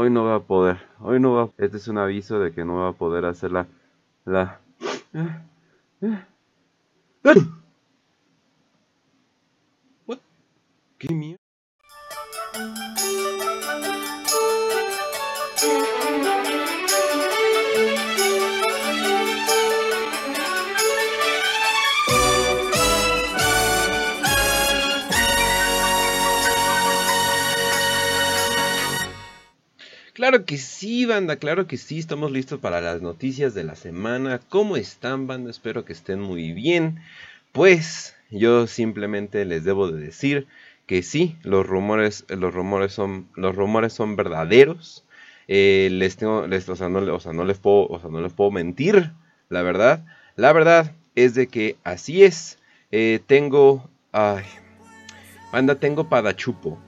hoy no va a poder. Hoy no va. Este es un aviso de que no va a poder hacer la. La. ¿Qué mierda? Claro que sí, banda, claro que sí, estamos listos para las noticias de la semana. ¿Cómo están, banda? Espero que estén muy bien. Pues yo simplemente les debo de decir que sí, los rumores, los rumores son, los rumores son verdaderos. Eh, les tengo, les, o, sea, no, no les puedo, o sea, no les puedo mentir, la verdad. La verdad es de que así es. Eh, tengo, ay, banda, tengo padachupo.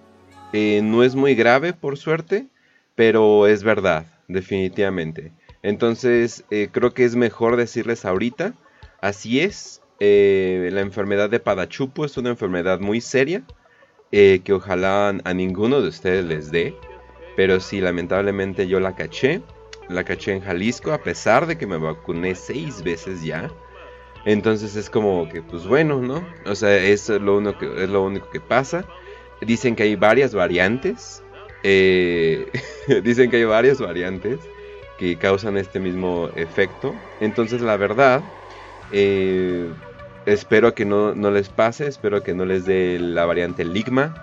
Eh, no es muy grave, por suerte pero es verdad, definitivamente. Entonces, eh, creo que es mejor decirles ahorita, así es, eh, la enfermedad de Padachupo es una enfermedad muy seria, eh, que ojalá a ninguno de ustedes les dé, pero sí, lamentablemente yo la caché, la caché en Jalisco, a pesar de que me vacuné seis veces ya. Entonces es como que, pues bueno, ¿no? O sea, es lo, único es lo único que pasa. Dicen que hay varias variantes. Eh, dicen que hay varias variantes que causan este mismo efecto. Entonces la verdad, eh, espero que no, les pase, espero que no les dé la variante Ligma,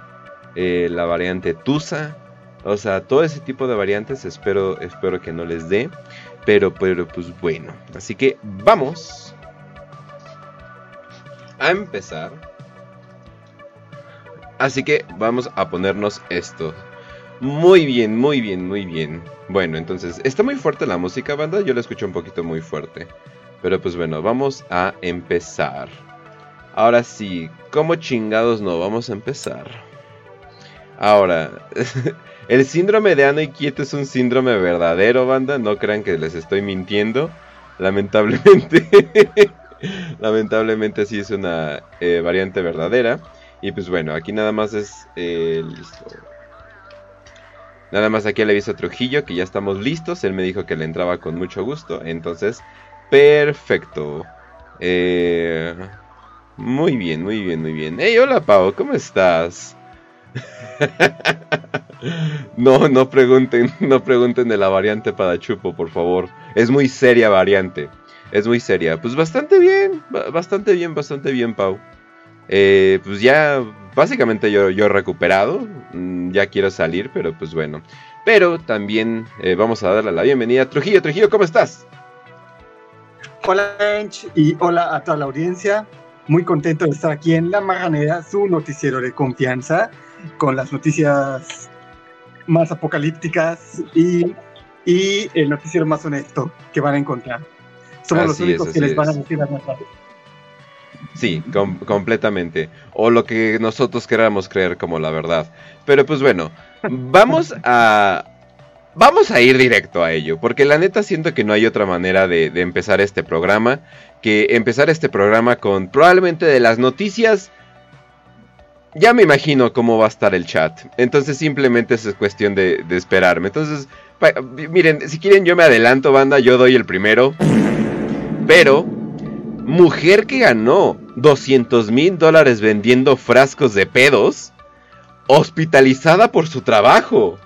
eh, la variante Tusa. O sea, todo ese tipo de variantes espero, espero que no les dé. Pero, pero pues bueno. Así que vamos a empezar. Así que vamos a ponernos esto. Muy bien, muy bien, muy bien. Bueno, entonces, está muy fuerte la música, banda. Yo la escucho un poquito muy fuerte. Pero pues bueno, vamos a empezar. Ahora sí, ¿cómo chingados no? Vamos a empezar. Ahora, el síndrome de Ano y Quieto es un síndrome verdadero, banda. No crean que les estoy mintiendo. Lamentablemente. Lamentablemente sí es una eh, variante verdadera. Y pues bueno, aquí nada más es... Eh, listo. Nada más aquí le aviso a Trujillo que ya estamos listos. Él me dijo que le entraba con mucho gusto. Entonces, perfecto. Eh, muy bien, muy bien, muy bien. Hey, hola Pau, ¿cómo estás? no, no pregunten, no pregunten de la variante Padachupo, por favor. Es muy seria variante. Es muy seria. Pues bastante bien, bastante bien, bastante bien, Pau. Eh, pues ya, básicamente yo, yo he recuperado, mm, ya quiero salir, pero pues bueno. Pero también eh, vamos a darle la bienvenida a Trujillo. Trujillo, ¿cómo estás? Hola, Ench, y hola a toda la audiencia. Muy contento de estar aquí en La Maganera, su noticiero de confianza, con las noticias más apocalípticas y, y el noticiero más honesto que van a encontrar. Somos los únicos que les van a decir las verdad. Sí, completamente. O lo que nosotros queramos creer como la verdad. Pero pues bueno, vamos a... Vamos a ir directo a ello, porque la neta siento que no hay otra manera de, empezar este programa que empezar este programa con probablemente de las noticias ya me imagino cómo va a estar el chat. Entonces simplemente es cuestión de, de esperarme. Entonces, miren, si quieren yo me adelanto, banda, yo doy el primero. Pero Mujer que ganó 200 mil dólares vendiendo frascos de pedos, hospitalizada por su trabajo.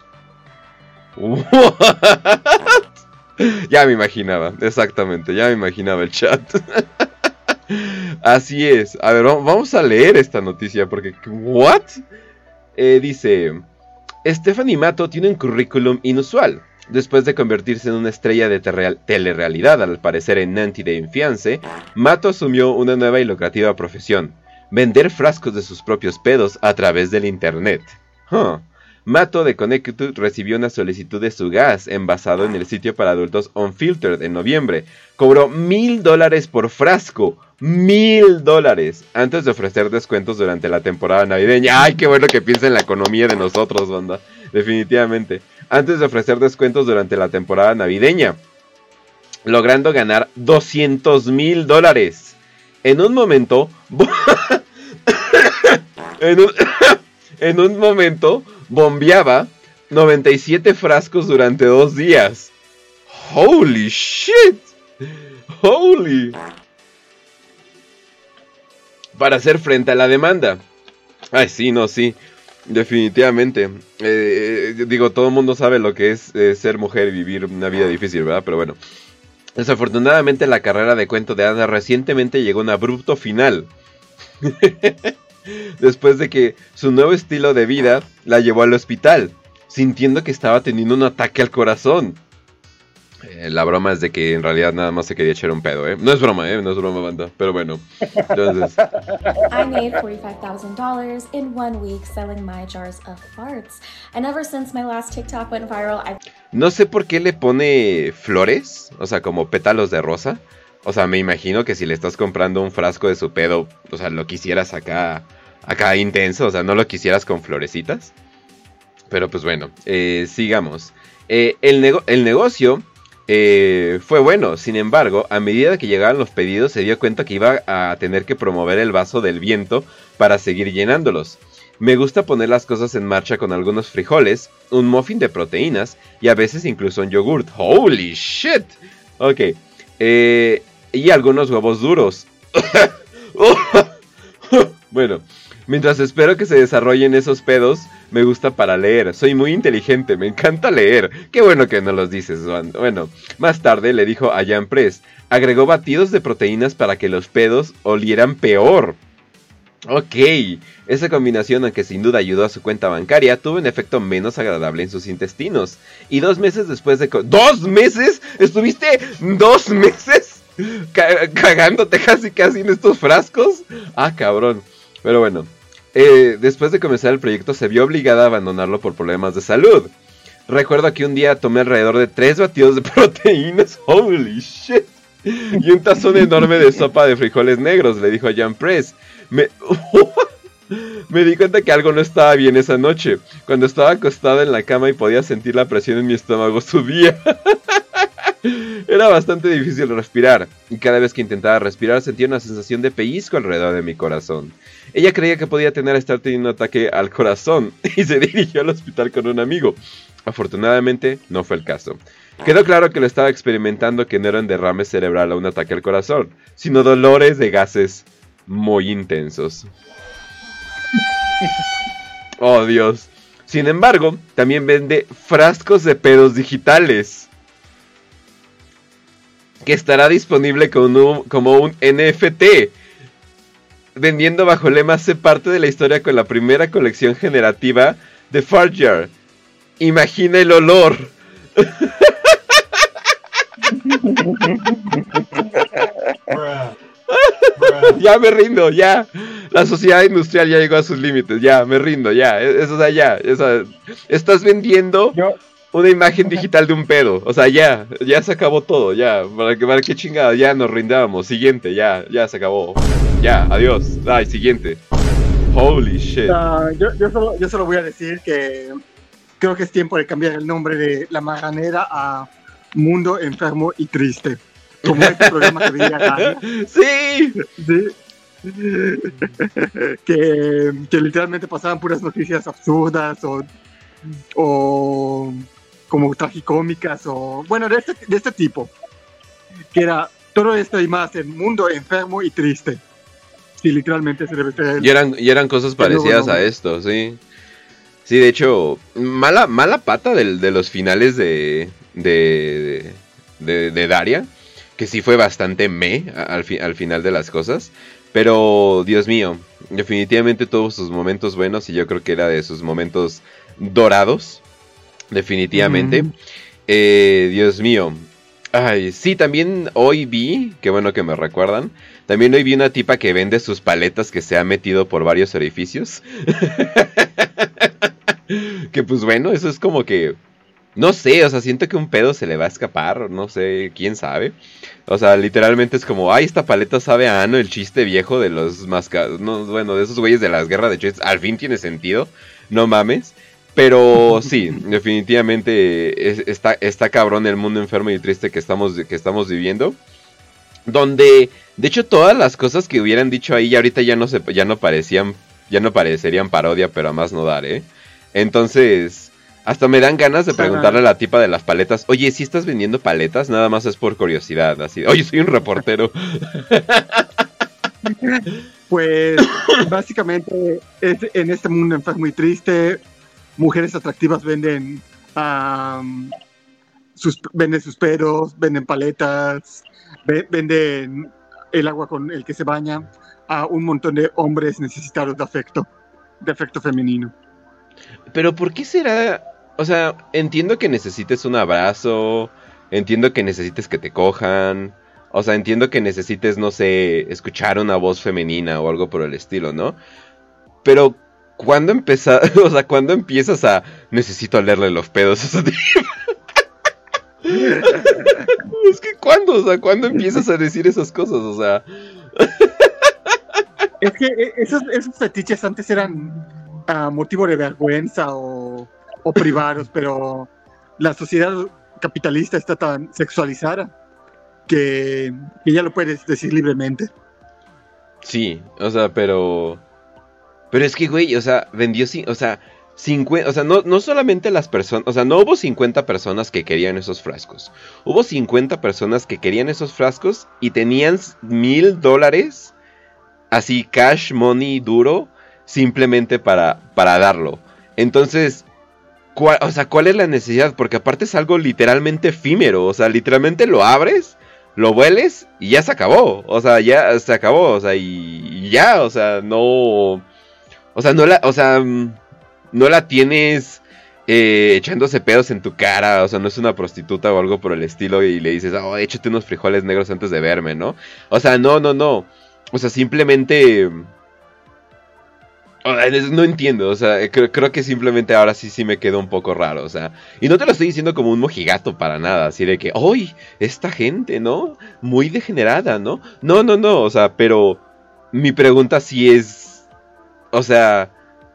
Ya me imaginaba, exactamente, ya me imaginaba el chat. Así es. A ver, vamos a leer esta noticia porque, ¿what? Eh, dice, Stephanie Mato tiene un currículum inusual. Después de convertirse en una estrella de telerrealidad, al parecer en Nanty de Infiance, Mato asumió una nueva y lucrativa profesión, vender frascos de sus propios pedos a través del Internet. Mato de Connecticut recibió una solicitud de su gas envasado en el sitio para adultos Unfiltered en noviembre. Cobró mil dólares por frasco. Mil dólares. Antes de ofrecer descuentos durante la temporada navideña. Ay, qué bueno que piensa en la economía de nosotros, banda. Definitivamente antes de ofrecer descuentos durante la temporada navideña, logrando ganar 200 mil dólares. En un momento, en, un, momento, bombeaba 97 frascos durante dos días. Holy shit. Holy. Para hacer frente a la demanda. Ay, sí, no, sí. Definitivamente. Eh, digo, todo el mundo sabe lo que es eh, ser mujer y vivir una vida difícil, ¿verdad? Pero bueno. Desafortunadamente la carrera de cuento de Ana recientemente llegó a un abrupto final. Después de que su nuevo estilo de vida la llevó al hospital, sintiendo que estaba teniendo un ataque al corazón. Eh, la broma es de que en realidad nada más se quería echar un pedo, ¿eh? No es broma, ¿eh? No es broma, banda. Pero bueno. Entonces. I made $45,000 in one week selling my jars of farts. And ever since my last TikTok went viral, I've... No sé por qué le pone flores, o sea, como pétalos de rosa. O sea, me imagino que si le estás comprando un frasco de su pedo, o sea, lo quisieras acá, acá intenso, o sea, no lo quisieras con florecitas. Pero pues bueno, eh, sigamos. Eh, el, el negocio eh, fue bueno. Sin embargo, a medida que llegaban los pedidos, se dio cuenta que iba a tener que promover el vaso del viento para seguir llenándolos. Me gusta poner las cosas en marcha con algunos frijoles, un muffin de proteínas y a veces incluso un yogurt. ¡Holy shit! Ok. Eh, y algunos huevos duros. bueno, mientras espero que se desarrollen esos pedos, me gusta para leer. Soy muy inteligente, me encanta leer. Qué bueno que no los dices, Bueno, más tarde le dijo a Jan Press, agregó batidos de proteínas para que los pedos olieran peor. Ok, esa combinación, aunque sin duda ayudó a su cuenta bancaria, tuvo un efecto menos agradable en sus intestinos. Y dos meses después de... ¿Dos meses? ¿Estuviste dos meses cagándote casi casi en estos frascos? Ah, cabrón. Pero bueno, eh, después de comenzar el proyecto se vio obligada a abandonarlo por problemas de salud. Recuerdo que un día tomé alrededor de 3 batidos de proteínas, holy shit, y un tazón enorme de sopa de frijoles negros, le dijo a Jan Press. Me, me di cuenta que algo no estaba bien esa noche. Cuando estaba acostada en la cama y podía sentir la presión en mi estómago subía. Era bastante difícil respirar, y cada vez que intentaba respirar sentía una sensación de pellizco alrededor de mi corazón. Ella creía que podía tener estar teniendo un ataque al corazón y se dirigió al hospital con un amigo. Afortunadamente, no fue el caso. Quedó claro que lo estaba experimentando que no era un derrame cerebral o un ataque al corazón, sino dolores de gases muy intensos. Oh Dios. Sin embargo, también vende frascos de pedos digitales que estará disponible como un, NFT. Vendiendo bajo el lema Sé parte de la historia con la primera colección generativa de Farjar. Imagina el olor. ya me rindo, ya. La sociedad industrial ya llegó a sus límites, ya, me rindo, ya. E, eso, o sea, ya. estás vendiendo una imagen digital de un pedo. O sea, ya, ya se acabó todo, ya. Para que, para qué chingada, ya nos rindábamos. Siguiente, ya, ya se acabó. Ya, adiós. Ay, siguiente. Holy shit. yo, yo, solo, yo solo voy a decir que creo que es tiempo de cambiar el nombre de La Maganera a Mundo Enfermo y Triste. Como este programa que veía Sí. Sí. que, que literalmente pasaban puras noticias absurdas o, o como tragicómicas o, bueno, de este, de este tipo. Que era todo esto y más, el mundo enfermo y triste. Sí, literalmente se. Y eran, y eran cosas parecidas a esto, sí. Sí, de hecho, mala, mala pata de, de los finales de, de, de, de, Daria, que sí fue bastante me al, al final de las cosas. Pero, Dios mío, definitivamente tuvo sus momentos buenos y yo creo que era de sus momentos dorados definitivamente. Eh, Dios mío. Ay, sí, también hoy vi, qué bueno que me recuerdan, también hoy vi una tipa que vende sus paletas que se ha metido por varios orificios. que pues bueno, eso es como que... No sé, o sea, siento que un pedo se le va a escapar, no sé, quién sabe. O sea, literalmente es como, ay, esta paleta sabe a ano, el chiste viejo de los mascados, no, bueno, de esos güeyes de las guerras de chistes, al fin tiene sentido, no mames. Pero sí, definitivamente está, está cabrón el mundo enfermo y triste que estamos, que estamos viviendo. Donde, de hecho, todas las cosas que hubieran dicho ahí ahorita ya no se, ya no parecían, ya no parecerían parodia, pero a más no dar, ¿eh? Entonces, Hasta me dan ganas de preguntarle a la tipa de las paletas, oye, si estás vendiendo paletas, nada más es por curiosidad, así, oye, soy un reportero. Pues básicamente en este mundo muy triste, mujeres atractivas venden sus, venden sus peros, venden paletas, venden el agua con el que se baña a un montón de hombres necesitados de afecto, de afecto femenino. Pero ¿por qué será? O sea, entiendo que necesites un abrazo, entiendo que necesites que te cojan, o sea, entiendo que necesites, no sé, escuchar una voz femenina o algo por el estilo, ¿no? Pero, ¿cuándo empiezas, o sea, cuándo empiezas a necesito leerle los pedos a ese es que, ¿cuándo? O sea, ¿cuándo empiezas a decir esas cosas? O sea... es que eh, esos, esos fetiches antes eran a motivo de vergüenza o, o privados, pero la sociedad capitalista está tan sexualizada que, ya lo puedes decir libremente. Sí, o sea, pero. Pero es que, güey, o sea, vendió. O sea, 50, o sea, no, no solamente las personas. O sea, no hubo 50 personas que querían esos frascos. Hubo 50 personas que querían esos frascos y tenían mil dólares. Así, cash money duro. Simplemente para, para darlo. Entonces, o sea, ¿cuál es la necesidad? Porque aparte es algo literalmente efímero. O sea, literalmente lo abres lo hueles y ya se acabó. O sea, ya se acabó. O sea, y, ya, o sea, no. O sea, no la. O sea. No la tienes eh, echándose pedos en tu cara. O sea, no es una prostituta o algo por el estilo. Y le dices, oh, échate unos frijoles negros antes de verme, ¿no? O sea, no, no, no. O sea, simplemente. No entiendo, o sea, creo, que simplemente ahora sí sí me quedó un poco raro, o sea, y no te lo estoy diciendo como un mojigato para nada, así de que, ¡ay! Esta gente, ¿no? Muy degenerada, ¿no? No, no, no, o sea, pero mi pregunta sí es, o sea,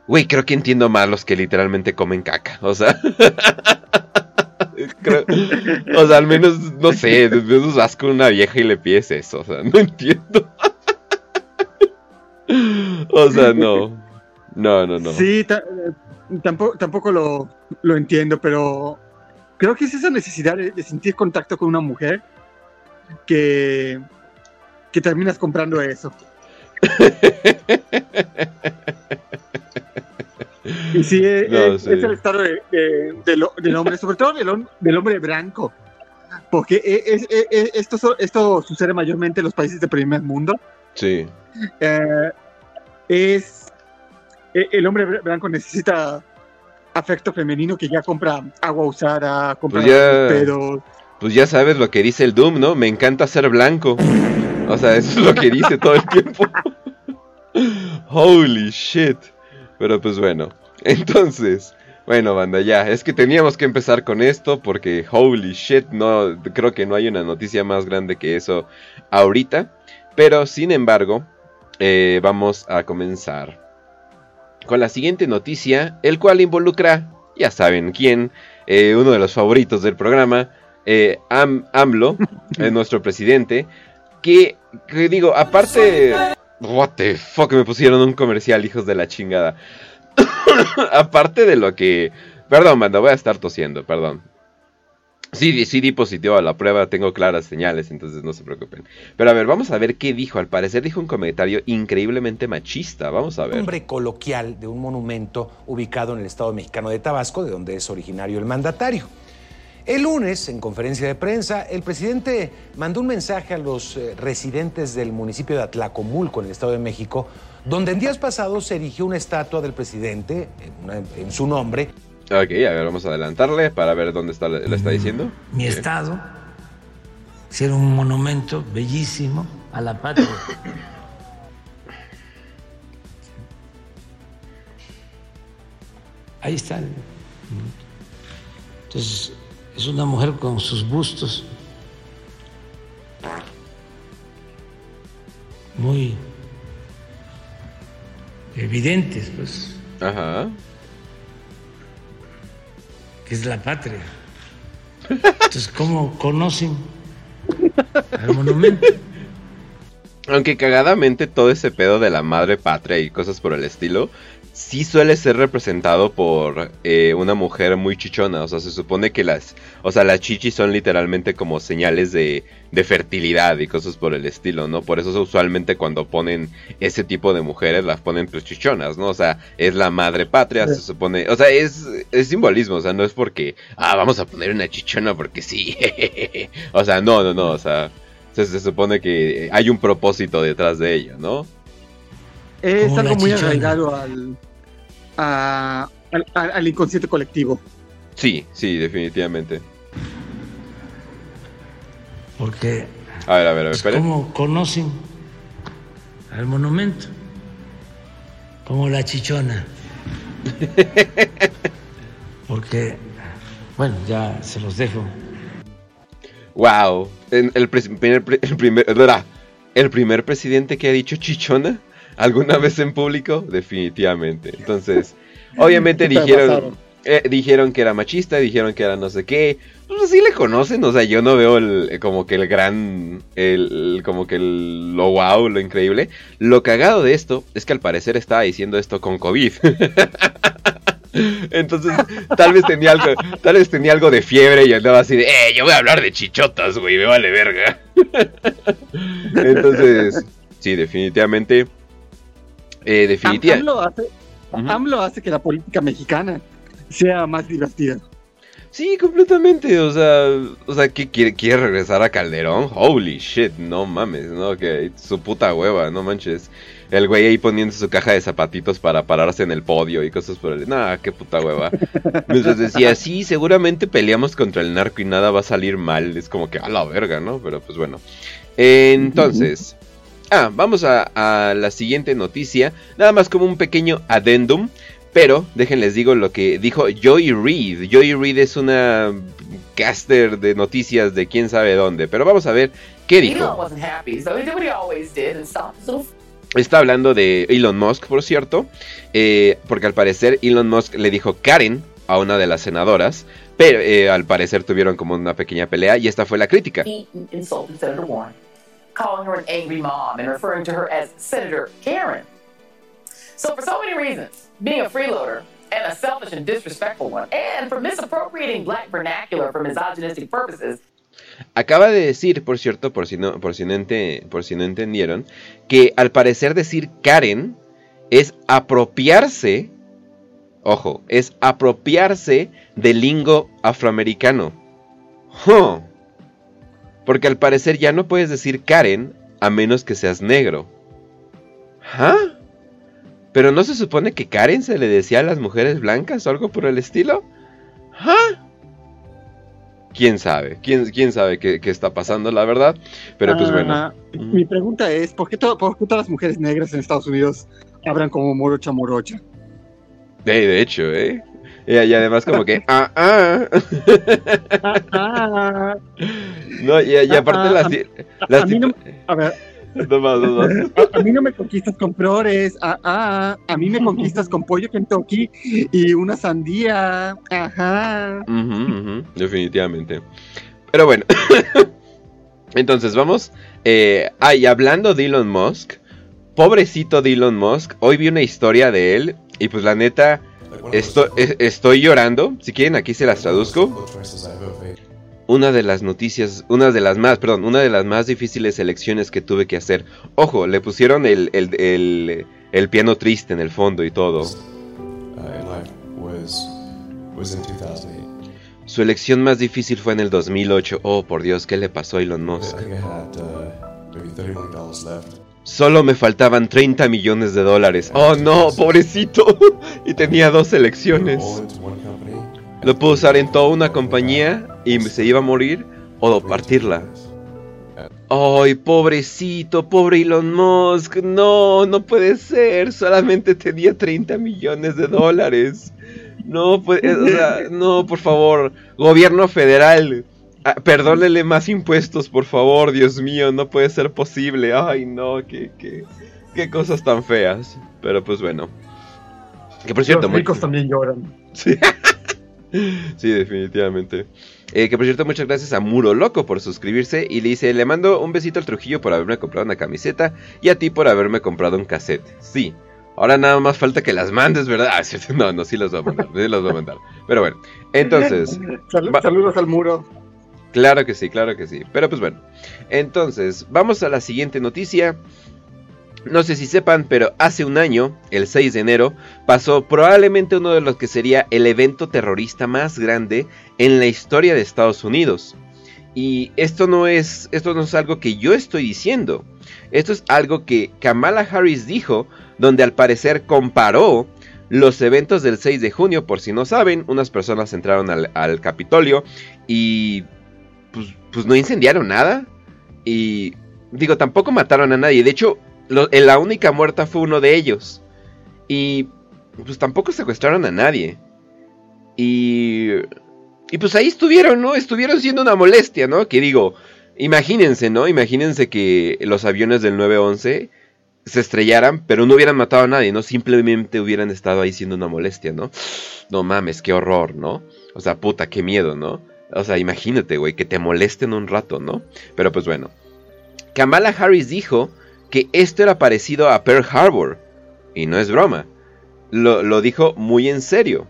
güey, creo que entiendo más los que literalmente comen caca, o sea, o sea, al menos, no sé, menos vas con una vieja y le pides eso, o sea, no entiendo. o sea, no. No, no, no. Sí, tampoco, tampoco lo, lo, entiendo, pero creo que es esa necesidad de, sentir contacto con una mujer que, que terminas comprando eso. y sí, es, el estado de, del hombre, sobre todo del, del hombre blanco. Porque es, esto, esto sucede mayormente en los países de primer mundo. Sí. Eh, es el hombre blanco necesita afecto femenino que ya compra agua usada, compra pues ya, Pues ya sabes lo que dice el Doom, ¿no? Me encanta ser blanco. O sea, eso es lo que dice todo el tiempo. Holy shit. Pero pues bueno. Entonces, bueno, banda, ya. Es que teníamos que empezar con esto porque holy shit, no creo que no hay una noticia más grande que eso ahorita. Pero sin embargo, eh, vamos a comenzar con la siguiente noticia, el cual involucra, ya saben quién, eh, uno de los favoritos del programa, eh, AMLO, eh, nuestro presidente, que, digo, aparte... What the fuck, me pusieron un comercial, hijos de la chingada. aparte de lo que... Perdón, manda, voy a estar tosiendo, perdón. Sí, sí di positivo a la prueba, tengo claras señales, entonces no se preocupen. Pero a ver, vamos a ver qué dijo. Al parecer dijo un comentario increíblemente machista. Vamos a ver. Nombre coloquial de un monumento ubicado en el estado mexicano de Tabasco, de donde es originario el mandatario. El lunes, en conferencia de prensa, el presidente mandó un mensaje a los eh, residentes del municipio de Atlacomulco, en el Estado de México, donde en días pasados se erigió una estatua del presidente en su nombre Ok, a ver, vamos a adelantarle para ver dónde está, lo está diciendo. Mi estado hicieron un monumento bellísimo a la patria. Ahí está. Entonces, es una mujer con sus bustos muy evidentes, pues. Ajá que es la patria. Entonces, ¿cómo conocen al monumento? Aunque cagadamente todo ese pedo de la madre patria y cosas por el estilo, sí suele ser representado por eh, una mujer muy chichona. O sea, se supone que las, o sea, las chichis son literalmente como señales de, de fertilidad y cosas por el estilo, ¿no? Por eso usualmente cuando ponen ese tipo de mujeres las ponen pues chichonas, ¿no? O sea, es la madre patria, se supone, o sea, es, es simbolismo, o sea, no es porque, ah, vamos a poner una chichona porque sí, o sea, no, no, no, o sea, se, se supone que hay un propósito detrás de ello, ¿no? Es Como algo muy chichona. arraigado al, a- al, inconsciente colectivo. Sí, sí, definitivamente. Porque A ver, a ver, a ver. ¿cómo conocen al monumento? Como la chichona. Porque, bueno, ya se los dejo. Wow, el, primer, el, primer, el primer presidente que ha dicho chichona alguna vez en público, definitivamente. Entonces, obviamente dijeron, eh, dijeron que era machista, dijeron que era no sé qué. Pues sí le conocen, o sea, yo no veo el, como que el gran, el- como que el, lo wow, lo increíble. Lo cagado de esto es que al parecer estaba diciendo esto con COVID. Entonces, tal vez tenía algo, tal vez tenía algo de fiebre y andaba así de, eh, yo voy a hablar de chichotas, güey, me vale verga. Entonces, sí, definitivamente, eh, definitiva- AMLO hace. AMLO hace que la política mexicana sea más divertida. Sí, completamente, o sea, o sea, ¿qué quiere, quiere regresar a Calderón? Holy shit, no mames, no, que su puta hueva, no manches. El güey ahí poniendo su caja de zapatitos para pararse en el podio y cosas por el... Nah, qué puta hueva. Mientras decía, sí, seguramente peleamos contra el narco y nada va a salir mal. Es como que a la verga, ¿no? Pero pues bueno. Entonces... Ah, vamos a, a la siguiente noticia. Nada más como un pequeño addendum. Pero déjenles digo lo que dijo Joy Reid. Joy Reid es una caster de noticias de quién sabe dónde. Pero vamos a ver qué dijo. Está hablando de Elon Musk, por cierto. eh, porque al parecer Elon Musk le dijo Karen a una de las senadoras. Pero eh, al parecer tuvieron como una pequeña pelea y esta fue la crítica. he calling her an angry mom and referring to her as Senator Karen. So, for so many reasons, being a freeloader and a selfish and disrespectful one, and for misappropriating black vernacular for misogynistic purposes, Acaba de decir, por cierto, por si no, por si no, ente- por si no entendieron, que al parecer decir Karen es apropiarse, ojo, es apropiarse del lingo afroamericano. Huh. Porque al parecer ya no puedes decir Karen a menos que seas negro. ¿Ah? Pero no se supone que Karen se le decía a las mujeres blancas o algo por el estilo. ¿Ah? quién sabe, quién, quién sabe qué, qué está pasando, la verdad. Pero pues bueno. Ah, Mi pregunta es, ¿por qué, por qué todas las mujeres negras en Estados Unidos hablan como morocha morocha? De, de hecho, ¿eh? Y, y además como que... Ah, ah. No, y, y aparte las... a- las mí no, tipo- a ver, no más, no más. a, a mí no me conquistas con flores, ah, ah, a mí me conquistas con pollo Kentucky y una sandía, ajá. Ujú, ujú, definitivamente. Pero bueno. Entonces vamos. Eh, ah, y hablando de Elon Musk. Pobrecito de Elon Musk. Hoy vi una historia de él. Y pues la neta. Esto, estoy llorando. Si quieren, aquí se las traduzco. Una de las noticias, una de las más, perdón, una de las más difíciles elecciones que tuve que hacer. Ojo, le pusieron el, el, el, el piano triste en el fondo y todo. in life was was in 2008. Su elección más difícil fue en el 2008. Oh, por Dios, ¿qué le pasó a Elon Musk? Think I had maybe 30 million dollars left. Solo me faltaban 30 millones de dólares. Oh no, pobrecito. y tenía dos elecciones. Lo puedo usar en toda una compañía y se iba a morir o partirla. Ay, pobrecito, pobre Elon Musk. No, no puede ser. Solamente tenía 30 millones de dólares. No, o sea, no, por favor. Gobierno federal. Ah, Perdónele más impuestos, por favor, Dios mío, no puede ser posible. Ay, no, qué, qué, qué cosas tan feas. Pero pues bueno. Que por cierto, Los muy- ricos también lloran. Sí. Sí, definitivamente. Eh, que por cierto, muchas gracias a Muro Loco por suscribirse. Y le dice: Le mando un besito al Trujillo por haberme comprado una camiseta. Y a ti por haberme comprado un cassette. Sí, Ahora nada más falta que las mandes, ¿verdad? Ah, no, no, sí las voy a mandar, sí las voy a mandar. Pero bueno, entonces... saludos al muro. Claro que sí, claro que sí. Pero pues bueno, entonces vamos a la siguiente noticia. No sé si sepan, pero hace un año, el 6 de enero, pasó probablemente uno de los que sería el evento terrorista más grande en la historia de Estados Unidos. Y esto no es, esto no es algo que yo estoy diciendo. Esto es algo que Kamala Harris dijo, donde al parecer comparó los eventos del 6 de junio, por si no saben, unas personas entraron al, Capitolio y pues, pues, no incendiaron nada. Y digo, tampoco mataron a nadie. De hecho, la única muerta fue uno de ellos. Y pues tampoco secuestraron a nadie. Y... Y pues ahí estuvieron, ¿no? Estuvieron siendo una molestia, ¿no? Que digo, imagínense, ¿no? Imagínense que los aviones del 911 se estrellaran, pero no hubieran matado a nadie, ¿no? Simplemente hubieran estado ahí siendo una molestia, ¿no? No mames, qué horror, ¿no? O sea, puta, qué miedo, ¿no? O sea, imagínate, güey, que te molesten un rato, ¿no? Pero pues bueno. Kamala Harris dijo que esto era parecido a Pearl Harbor. Y no es broma. Lo, dijo muy en serio.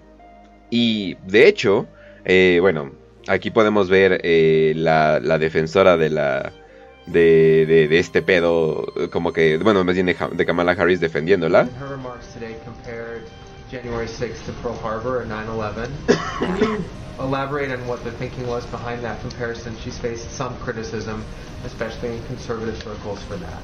Y de hecho, eh, bueno, aquí podemos ver eh, la, la defensora de la, de, de, de, este pedo, como que, bueno, más bien de, de Kamala Harris defendiéndola. January 6th to Pearl Harbor or 9/11. Can you elaborate on what the thinking was behind that comparison? She's faced some criticism, especially in conservative circles, for that.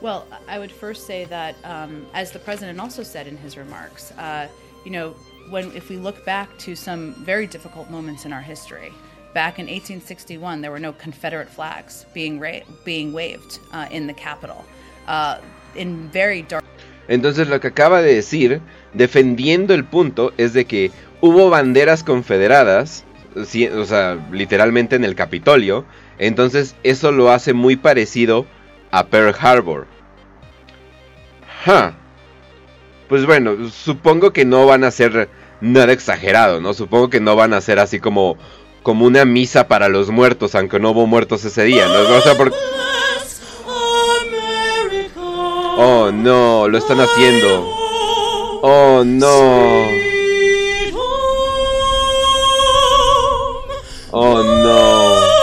Well, I would first say that, um, as the president also said in his remarks, uh, you know, when if we look back to some very difficult moments in our history, back in 1861, there were no Confederate flags being, ra- being waved uh, in the Capitol. Uh, in very dark. Entonces, lo que acaba de decir, defendiendo el punto, es de que hubo banderas confederadas, o sea, literalmente en el Capitolio. Entonces, eso lo hace muy parecido a Pearl Harbor. Pues bueno, supongo que no van a ser nada exagerado, ¿no? Supongo que no van a ser así como como una misa para los muertos, aunque no hubo muertos ese día, ¿no? O sea. Oh, no, lo están haciendo. Oh, no. Oh, no.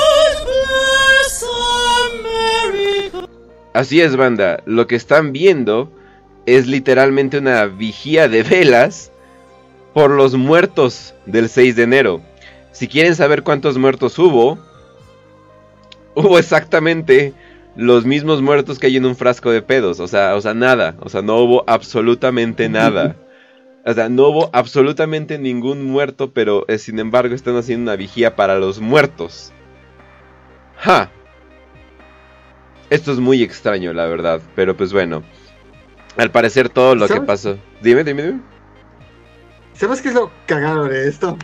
Así es, banda. Lo que están viendo es literalmente una vigía de velas por los muertos del 6 de enero. Si quieren saber cuántos muertos hubo, hubo exactamente los mismos muertos que hay en un frasco de pedos. O sea, o sea, nada. O sea, no hubo absolutamente nada. O sea, no hubo absolutamente ningún muerto, pero eh, sin embargo están haciendo una vigía para los muertos. ¡Ja! Esto es muy extraño, la verdad. Pero pues bueno. Al parecer todo lo que pasó. Dime, dime, dime. ¿Sabes qué es lo cagado de esto?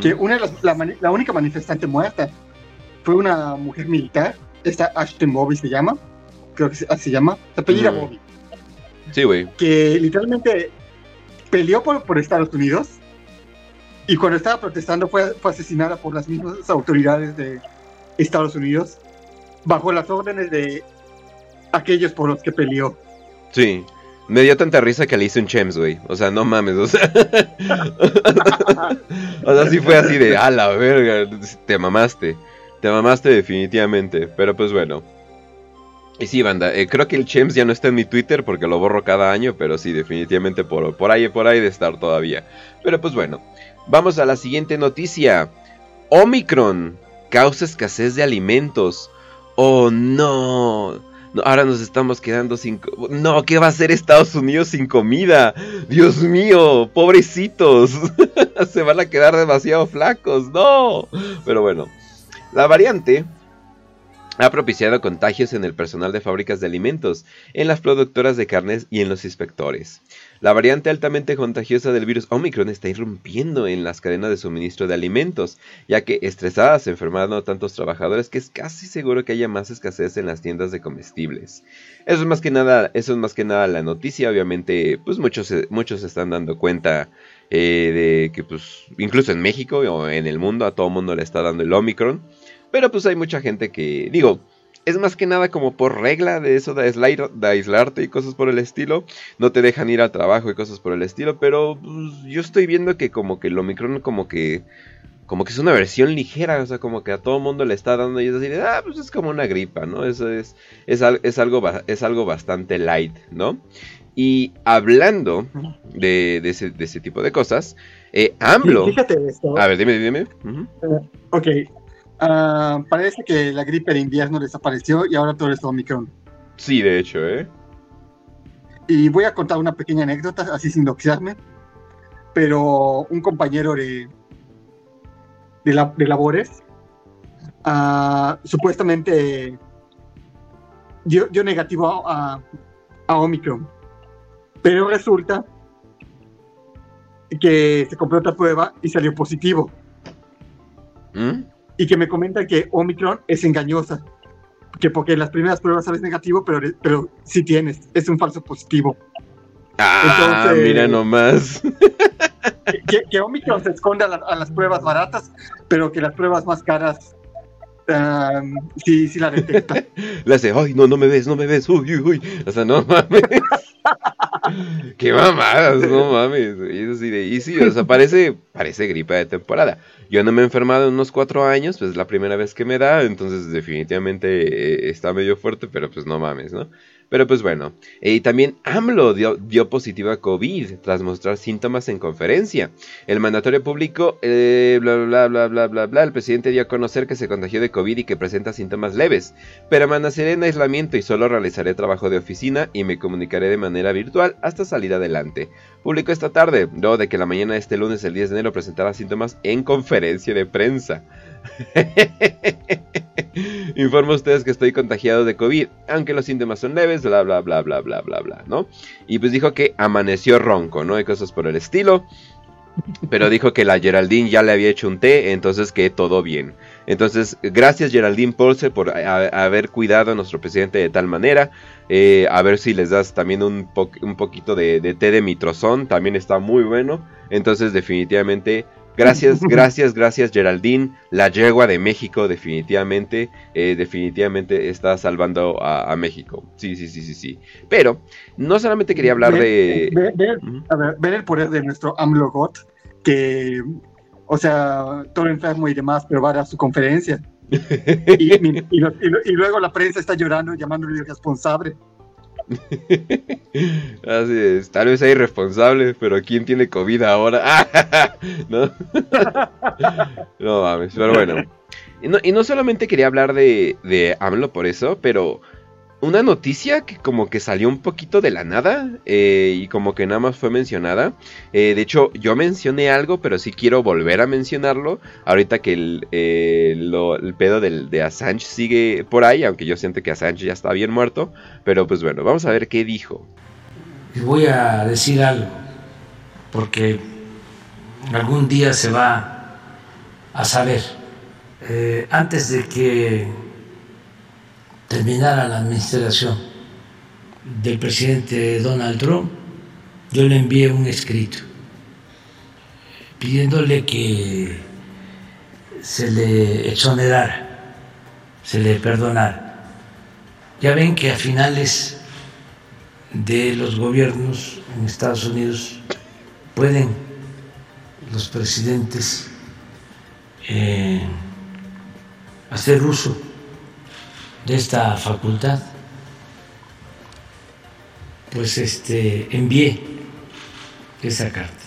que una la, única manifestante muerta fue una mujer militar, esta Ashton Bobby se llama, creo que así se llama, se apellida Bobby. Sí, güey. Que literalmente peleó por, por, Estados Unidos y cuando estaba protestando fue, fue asesinada por las mismas autoridades de Estados Unidos bajo las órdenes de aquellos por los que peleó. Sí. Me dio tanta risa que le hice un chems, güey. O sea, no mames, o sea. o sea, sí fue así de, a la verga, te mamaste. Te mamaste definitivamente. Pero pues bueno. Y sí, banda, eh, creo que el chems ya no está en mi Twitter porque lo borro cada año, pero sí, definitivamente por, por ahí, por ahí de estar todavía. Pero pues bueno, vamos a la siguiente noticia. Omicron causa escasez de alimentos. Oh no ahora nos estamos quedando sin... No, ¿qué va a hacer Estados Unidos sin comida? Dios mío, pobrecitos. Se van a quedar demasiado flacos. No. Pero bueno, la variante ha propiciado contagios en el personal de fábricas de alimentos, en las productoras de carnes y en los inspectores. La variante altamente contagiosa del virus Omicron está irrumpiendo en las cadenas de suministro de alimentos, ya que estresadas enfermando a tantos trabajadores que es casi seguro que haya más escasez en las tiendas de comestibles. Eso es más que nada, eso es más que nada la noticia, obviamente, pues muchos, muchos se están dando cuenta eh, de que pues incluso en México o en el mundo a todo mundo le está dando el Omicron. Pero pues hay mucha gente que, digo, es más que nada como por regla de eso de, de, aislarte y cosas por el estilo. No te dejan ir al trabajo y cosas por el estilo. Pero pues, yo estoy viendo que como que el Omicron como que... Como que es una versión ligera, o sea, como que a todo mundo le está dando y es así de, ah, pues es como una gripa, ¿no? Eso es, es, es, algo, es algo bastante light, ¿no? Y hablando de, de, ese, de ese tipo de cosas, eh, AMLO... fíjate esto. A ver, dime, dime. Uh ok, Uh, parece que la gripe de invierno desapareció y ahora todo es Omicron. Sí, de hecho, ¿eh? Y voy a contar una pequeña anécdota, así sin doxearme. Pero un compañero de, de, la, de labores uh, supuestamente dio, negativo a, a, Omicron. Pero resulta que se compró otra prueba y salió positivo. ¿Mm? Y que me comentan que Omicron es engañosa. Que porque en las primeras pruebas sales negativo, pero, pero sí tienes, es un falso positivo. Ah, mira nomás. Que, Omicron se esconde a, las pruebas baratas, pero que las pruebas más caras um, sí, sí la detectan. Le hace, ay, no, no me ves, no me ves, uy, uy, uy. O sea, no mames. Qué mamadas, no mames. Y, sí, o sea, parece, parece gripa de temporada. Yo no me he enfermado en unos cuatro años, pues es la primera vez que me da, entonces definitivamente eh, está medio fuerte, pero pues no mames, ¿no? Pero pues bueno, y también AMLO dio, dio positivo a COVID tras mostrar síntomas en conferencia. El mandatorio público, eh, bla, bla, bla, bla, bla, el presidente dio a conocer que se contagió de COVID y que presenta síntomas leves. Pero permaneceré en aislamiento y solo realizaré trabajo de oficina y me comunicaré de manera virtual hasta salir adelante. Publicó esta tarde, luego de que la mañana de este lunes, el 10 de enero, presentara síntomas en conferencia de prensa. Informo a ustedes que estoy contagiado de COVID, aunque los síntomas son leves, bla, bla, bla, bla, bla, bla, bla, ¿no? Y pues dijo que amaneció ronco, ¿no? Hay cosas por el estilo. Pero dijo que la Geraldine ya le había hecho un té, entonces que todo bien. Entonces, gracias Geraldine Pulse por haber cuidado a nuestro presidente de tal manera. Eh, a ver si les das también un, un poquito de, de, té de mitrozón, también está muy bueno. Entonces, definitivamente, Gracias, gracias, gracias Geraldine. La yegua de México definitivamente, eh, definitivamente está salvando a, México. Sí, sí, sí, sí, sí. Pero no solamente quería hablar de... a ver, ver el poder de nuestro AMLOGOT, que, o sea, todo enfermo y demás, pero va a dar su conferencia. y, y, luego la prensa está llorando, llamándole irresponsable. Así es, tal vez sea irresponsable, pero ¿quién tiene COVID ahora? no, no mames, pero bueno. Y no, solamente quería hablar de, de AMLO por eso, pero una noticia que como que salió un poquito de la nada eh, y como que nada más fue mencionada. Eh, de hecho, yo mencioné algo, pero sí quiero volver a mencionarlo. Ahorita que el, eh, el pedo del, de Assange sigue por ahí, aunque yo siento que Assange ya está bien muerto. Pero pues bueno, vamos a ver qué dijo. Voy a decir algo, porque algún día se va a saber. antes de que terminara la administración del presidente Donald Trump, yo le envié un escrito pidiéndole que se le exonerara, se le perdonara. Ya ven que a finales de los gobiernos en Estados Unidos pueden los presidentes eh, hacer uso de esta facultad, pues este envié esa carta.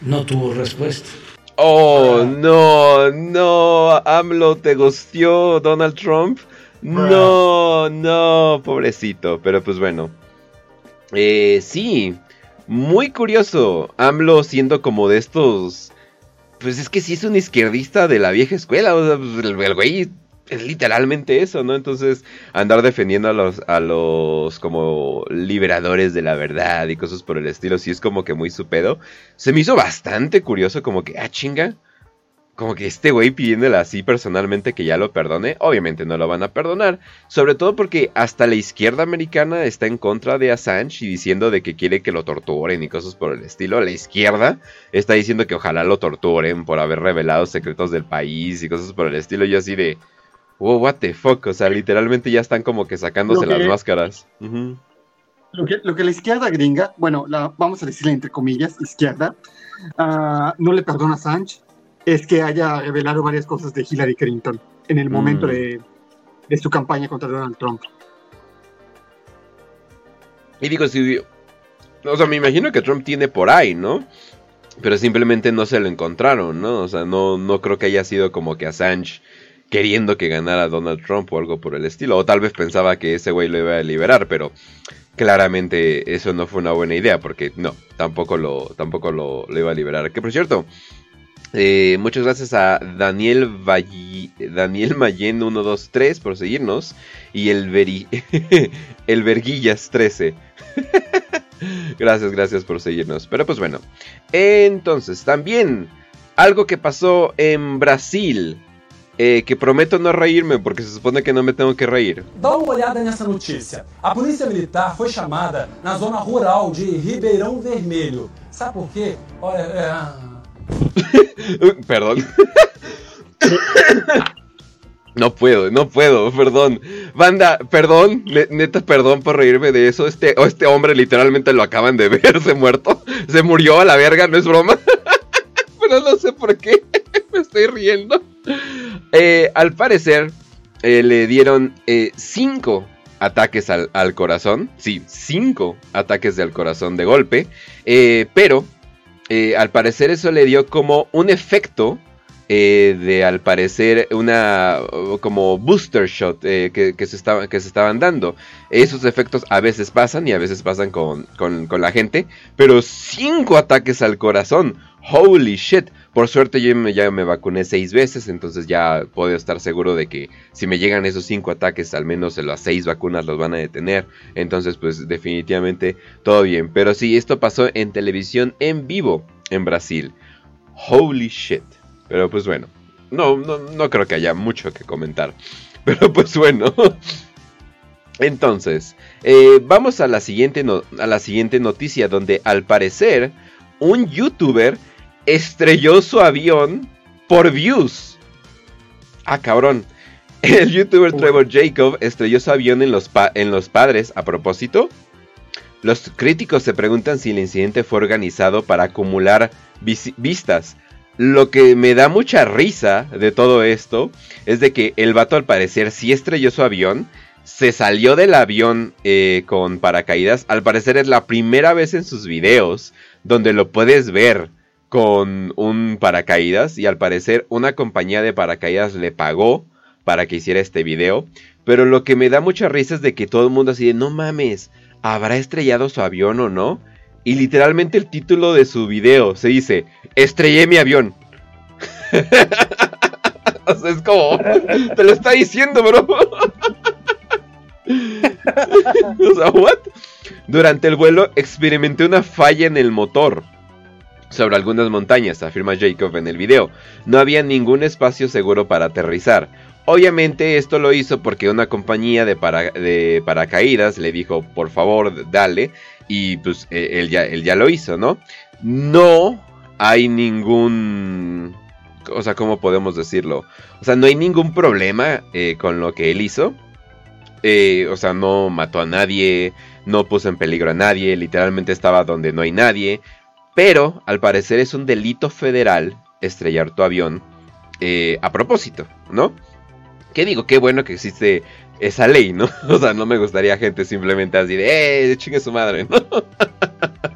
No tuvo respuesta. Oh, no, no, AMLO te gustió Donald Trump. No, no, pobrecito. Pero pues bueno. Eh, sí, muy curioso. AMLO siendo como de estos... Pues es que sí es un izquierdista de la vieja escuela. O sea, pues, el güey es literalmente eso, ¿no? Entonces, andar defendiendo a los, a los como liberadores de la verdad y cosas por el estilo, sí es como que muy su pedo. Se me hizo bastante curioso, como que, ah, chinga. Como que este güey pidiéndole así personalmente que ya lo perdone, obviamente no lo van a perdonar. Sobre todo porque hasta la izquierda americana está en contra de Assange y diciendo de que quiere que lo torturen y cosas por el estilo. La izquierda está diciendo que ojalá lo torturen por haber revelado secretos del país y cosas por el estilo. Y así de, Oh, what the fuck, o sea, literalmente ya están como que sacándose las máscaras. lo, que, lo que la izquierda gringa, bueno, la, vamos a decirle entre comillas, izquierda, ah, no le perdona a Sánchez, es que haya revelado varias cosas de Hillary Clinton en el momento mm. de, de su campaña contra Donald Trump. Y digo, si. O sea, me imagino que Trump tiene por ahí, ¿no? Pero simplemente no se lo encontraron, ¿no? O sea, no, no creo que haya sido como que Assange queriendo que ganara Donald Trump o algo por el estilo. O tal vez pensaba que ese güey lo iba a liberar, pero claramente eso no fue una buena idea, porque no, tampoco lo, tampoco lo, iba a liberar. Que por cierto, eh, muchas gracias a Daniel Daniel Mayen 123 por seguirnos. Y el, Veri el Verguillas 13. gracias, gracias por seguirnos. Pero pues bueno. Entonces, también algo que pasó en Brasil. Eh, que prometo no reírme porque se supone que no me tengo que reír. Dá uma olhada nessa notícia. A polícia militar foi chamada na zona rural de Ribeirão Vermelho. Sabe por quê? Olha, é... perdón. No puedo, no puedo, perdón. Banda, perdón, neta, perdón por reírme de eso. Este, este hombre literalmente lo acaban de ver, se muerto. Se murió a la verga, no es broma. Pero no sé por qué. Me estoy riendo. Eh, al parecer, eh, le dieron eh, cinco ataques al, al, corazón. Sí, cinco ataques al corazón de golpe. pero eh, al parecer eso le dio como un efecto eh, de al parecer una como booster shot eh, que, se que se estaban dando. Esos efectos a veces pasan y a veces pasan con, con, con la gente, pero cinco ataques al corazón. Holy shit. Por suerte yo ya me vacuné seis veces, entonces ya puedo estar seguro de que si me llegan esos cinco ataques, al menos las seis vacunas los van a detener. Entonces pues definitivamente todo bien. Pero sí, esto pasó en televisión en vivo en Brasil. Holy shit. Pero pues bueno, no, no, creo que haya mucho que comentar. Pero pues bueno. Entonces, eh, vamos a la, siguiente a la siguiente noticia donde al parecer un youtuber estrelló su avión por views. Ah, cabrón. El youtuber Trevor Jacob estrelló su avión en los, en los padres a propósito. Los críticos se preguntan si el incidente fue organizado para acumular vistas. Lo que me da mucha risa de todo esto es de que el vato al parecer sí estrelló su avión, se salió del avión eh, con paracaídas. Al parecer es la primera vez en sus videos donde lo puedes ver con un paracaídas y al parecer una compañía de paracaídas le pagó para que hiciera este video. Pero lo que me da mucha risa es de que todo el mundo así de no mames, ¿habrá estrellado su avión o no? Y literalmente el título de su video se dice, estrellé mi avión. o sea, es como, te lo está diciendo, bro. o sea, ¿what? Durante el vuelo experimenté una falla en el motor sobre algunas montañas, afirma Jacob en el video. No había ningún espacio seguro para aterrizar. Obviamente esto lo hizo porque una compañía de, de paracaídas le dijo, por favor, dale. Y pues e, él ya, él ya lo hizo, ¿no? No hay ningún... O sea, ¿cómo podemos decirlo? O sea, no hay ningún problema eh, con lo que él hizo. Eh, o sea, no mató a nadie, no puso en peligro a nadie, literalmente estaba donde no hay nadie. Pero al parecer es un delito federal estrellar tu avión eh, a propósito, ¿no? ¿Qué digo? Qué bueno que existe esa ley, ¿no? O sea, no me gustaría gente simplemente así de, ¡eh, chingue su madre! ¿no?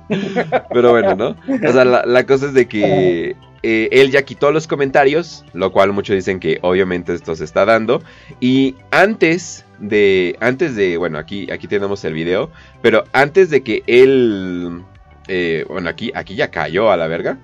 Pero bueno, ¿no? O sea, la, cosa es de que eh, él ya quitó los comentarios, lo cual muchos dicen que obviamente esto se está dando. Y antes de, antes de, bueno, aquí, aquí tenemos el video, pero antes de que él eh, bueno, aquí, aquí ya cayó a la verga.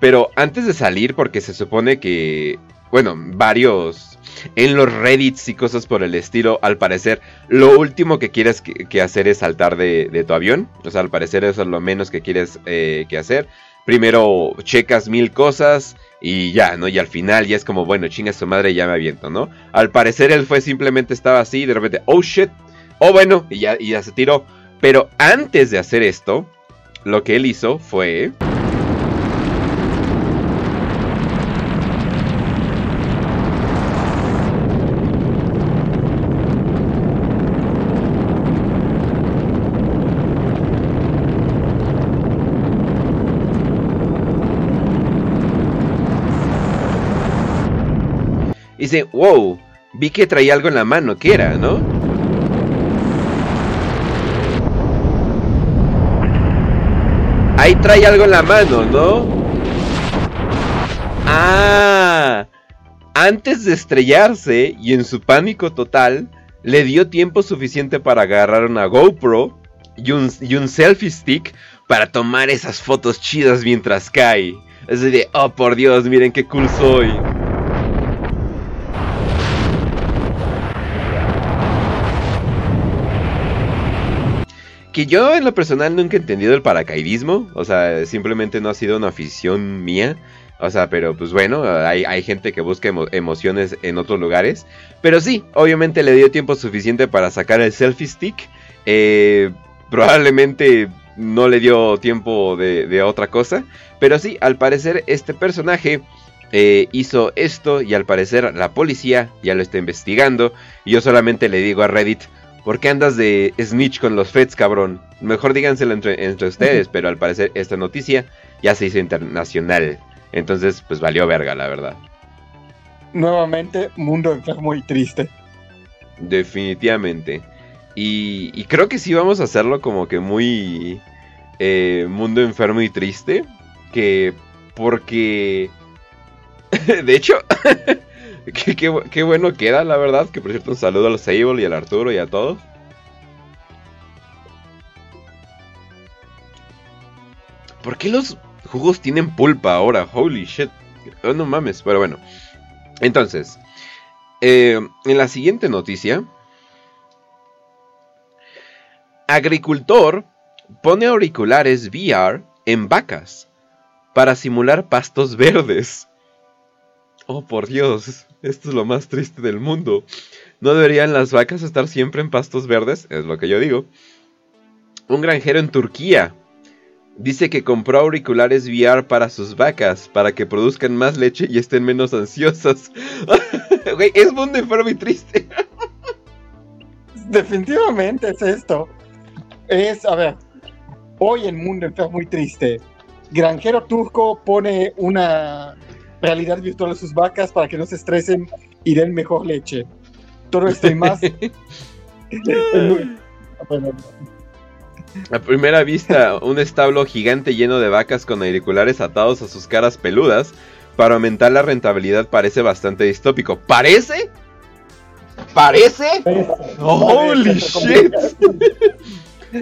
Pero antes de salir, porque se supone que, bueno, varios... En los reddits y cosas por el estilo, al parecer, lo último que quieres que, hacer es saltar de, tu avión. O sea, al parecer eso es lo menos que quieres eh, que hacer. Primero checas mil cosas y ya, ¿no? Y al final ya es como, bueno, chinga su madre y ya me aviento, ¿no? Al parecer él fue simplemente estaba así y de repente, oh shit, oh bueno, y ya, y ya se tiró. Pero antes de hacer esto, lo que él hizo fue... dice, wow, vi que traía algo en la mano, ¿qué era, no? Ahí trae algo en la mano, ¿no? Ah, antes de estrellarse y en su pánico total, le dio tiempo suficiente para agarrar una GoPro y un, y un selfie stick para tomar esas fotos chidas mientras cae. Es de, oh por Dios, miren qué cool soy. Que yo en lo personal nunca he entendido el paracaidismo. O sea, simplemente no ha sido una afición mía. O sea, pero pues bueno, hay, gente que busca emo- emociones en otros lugares. Pero sí, obviamente le dio tiempo suficiente para sacar el selfie stick. Eh, probablemente no le dio tiempo de, de otra cosa. Pero sí, al parecer este personaje eh, hizo esto y al parecer la policía ya lo está investigando. Y yo solamente le digo a Reddit, ¿por qué andas de snitch con los feds, cabrón? Mejor díganselo entre, entre ustedes, pero al parecer esta noticia ya se hizo internacional. Entonces, pues valió verga, la verdad. Nuevamente, mundo enfermo y triste. Definitivamente. Y, y creo que sí vamos a hacerlo como que muy eh, mundo enfermo y triste. Que porque... de hecho, qué, qué bu- qué bueno queda, la verdad. Que por cierto, un saludo a los Sable y al Arturo y a todos. ¿Por qué los jugos tienen pulpa ahora? Holy shit. Oh, no mames, pero bueno. Entonces, eh, en la siguiente noticia, agricultor pone auriculares VR en vacas para simular pastos verdes. Oh, por Dios, esto es lo más triste del mundo. ¿No deberían las vacas estar siempre en pastos verdes? Es lo que yo digo. Un granjero en Turquía dice que compró auriculares VR para sus vacas, para que produzcan más leche y estén menos ansiosas. Güey, es mundo enfermo y triste. Definitivamente es esto. Es, a ver, hoy en Mundo Enfermo y Triste, granjero turco pone una realidad virtual a sus vacas para que no se estresen y den mejor leche. Todo esto y más. A primera vista, un establo gigante lleno de vacas con auriculares atados a sus caras peludas para aumentar la rentabilidad parece bastante distópico. ¿Parece? ¿Parece? ¡Holy shit!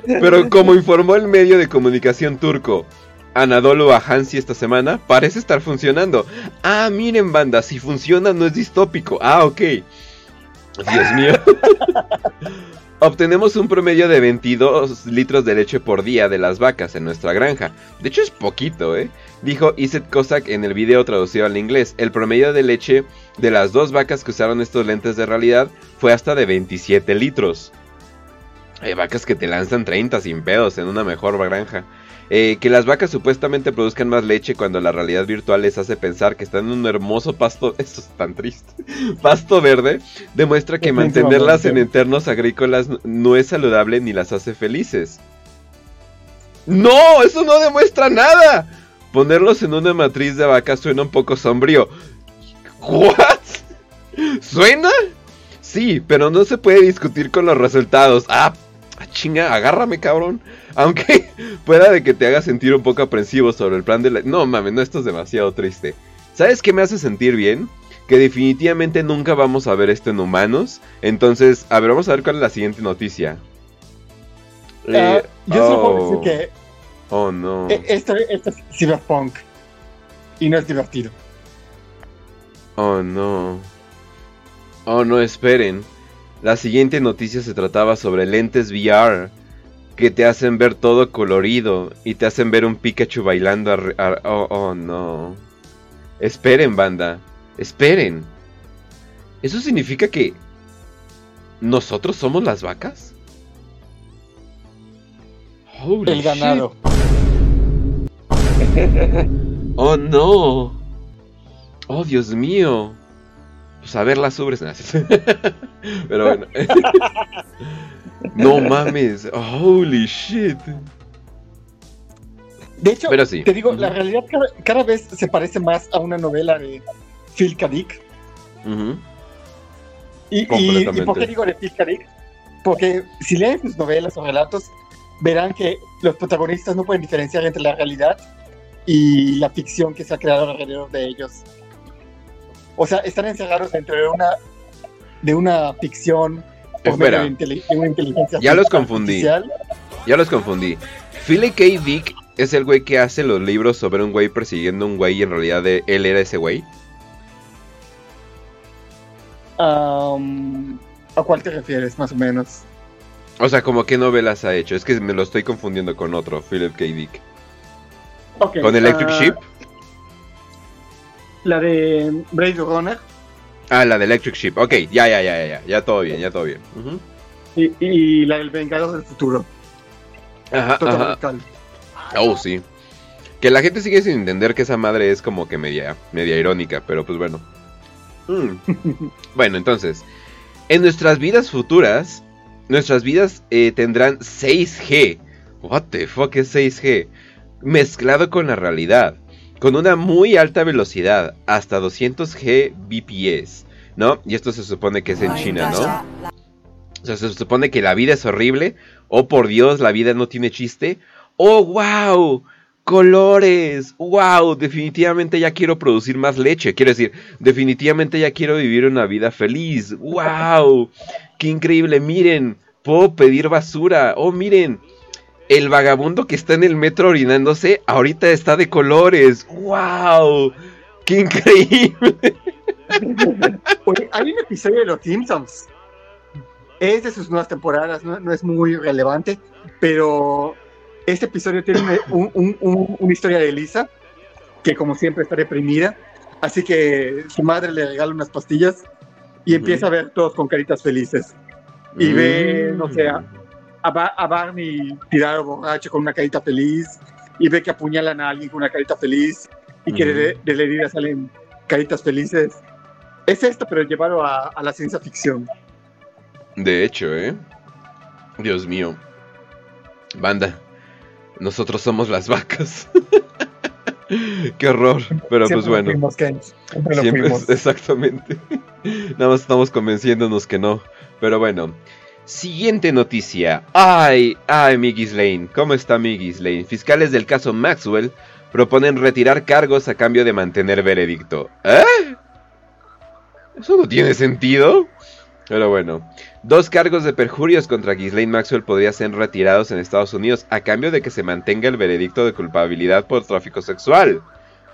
Pero como informó el medio de comunicación turco Anadolu Ahansi esta semana, parece estar funcionando. Ah, miren banda, si funciona no es distópico. Ah, ok. Dios mío. Obtenemos un promedio de 22 litros de leche por día de las vacas en nuestra granja. De hecho es poquito, ¿eh? Dijo Iset Kozak en el video traducido al inglés. El promedio de leche de las dos vacas que usaron estos lentes de realidad fue hasta de 27 litros. Hay vacas que te lanzan 30 sin pedos en una mejor granja. Eh, que las vacas supuestamente produzcan más leche cuando la realidad virtual les hace pensar que están en un hermoso pasto. Esto es tan triste. Pasto verde demuestra que mantenerlas en entornos agrícolas no es saludable ni las hace felices. ¡No! ¡Eso no demuestra nada! Ponerlos en una matriz de vaca suena un poco sombrío. ¿What? ¿Suena? Sí, pero no se puede discutir con los resultados. Ah, ah, chinga, agárrame, cabrón. Aunque pueda de que te haga sentir un poco aprensivo sobre el plan de la... No, mames, no, esto es demasiado triste. ¿Sabes qué me hace sentir bien? Que definitivamente nunca vamos a ver esto en humanos. Entonces, a ver, vamos a ver cuál es la siguiente noticia. ah, Eh, yo solo puedo oh, decir oh, no. que eh, esto, esto es cyberpunk y no es divertido. Oh no. Oh no, esperen. La siguiente noticia se trataba sobre lentes VR que te hacen ver todo colorido y te hacen ver un Pikachu bailando. ar- oh, oh no. Esperen, banda. Esperen. ¿Eso significa que nosotros somos las vacas? Holy El shit. ganado. Oh no. Oh Dios mío. Pues a ver las ubres. Pero bueno. no mames. Holy shit. De hecho, Pero sí. te digo, la realidad cada, cada vez se parece más a una novela de Phil K. Dick. Y, y, Completamente. ¿y por qué digo de Pizarnik? Porque si leen sus novelas o relatos, verán que los protagonistas no pueden diferenciar entre la realidad y la ficción que se ha creado alrededor de ellos. O sea, están encerrados dentro de una, de una ficción por medio Espera. de, una inteligencia Ya los confundí. Ya los confundí. Philip K. Dick es el güey que hace los libros sobre un güey persiguiendo a un güey y en realidad de- él era ese güey. Am, ¿A cuál te refieres, más o menos? O sea, como qué novelas ha hecho. Es que me lo estoy confundiendo con otro, Philip K. Dick. ¿Con Electric ah, Sheep? La de Blade Runner Ah, la de Electric Sheep. Ok, ya, ya, ya, ya, ya. Ya todo bien, ya todo bien. Y, y la del Vengador del Futuro. Ajá, ajá. Oh, sí. Que la gente sigue sin entender que esa madre es como que media, media irónica, pero pues bueno. Mm. bueno, entonces, en nuestras vidas futuras, nuestras vidas eh, tendrán 6G. What the fuck es 6G? Mezclado con la realidad, con una muy alta velocidad, hasta 200G BPS, ¿no? Y esto se supone que es en China, ¿no? O sea, se supone que la vida es horrible. Oh, por Dios, la vida no tiene chiste. Oh, wow. Colores. Wow. Definitivamente ya quiero producir más leche. Quiero decir, definitivamente ya quiero vivir una vida feliz. Wow. Qué increíble. Miren, puedo pedir basura. Oh, miren. El vagabundo que está en el metro orinándose ahorita está de colores. Wow. Qué increíble. Oye, hay un episodio de Los Simpsons. Es de sus nuevas temporadas, no, no es muy relevante, pero este episodio tiene un- un- un- una historia de Lisa, que como siempre está deprimida, así que su madre le regala unas pastillas y empieza a ver todos con caritas felices. Y ve, no sé, a. a Ba- a Barney tirado borracho con una carita feliz, y ve que apuñalan a alguien con una carita feliz, y que de, de la herida salen caritas felices. Es esto, pero llevado a, a la ciencia ficción. De hecho, ¿eh? Dios mío. Banda. Nosotros somos las vacas. Qué horror. Pero pues Siempre lo bueno. fuimos. Siempre lo Siempre fuimos. exactamente. Nada más estamos convenciéndonos que no. Pero bueno. Siguiente noticia. Ay, ay, mi Ghislaine. ¿Cómo está mi Ghislaine? Fiscales del caso Maxwell proponen retirar cargos a cambio de mantener veredicto. ¿Eh? Eso no tiene sentido. Pero bueno. Dos cargos de perjurios contra Ghislaine Maxwell podrían ser retirados en Estados Unidos a cambio de que se mantenga el veredicto de culpabilidad por tráfico sexual.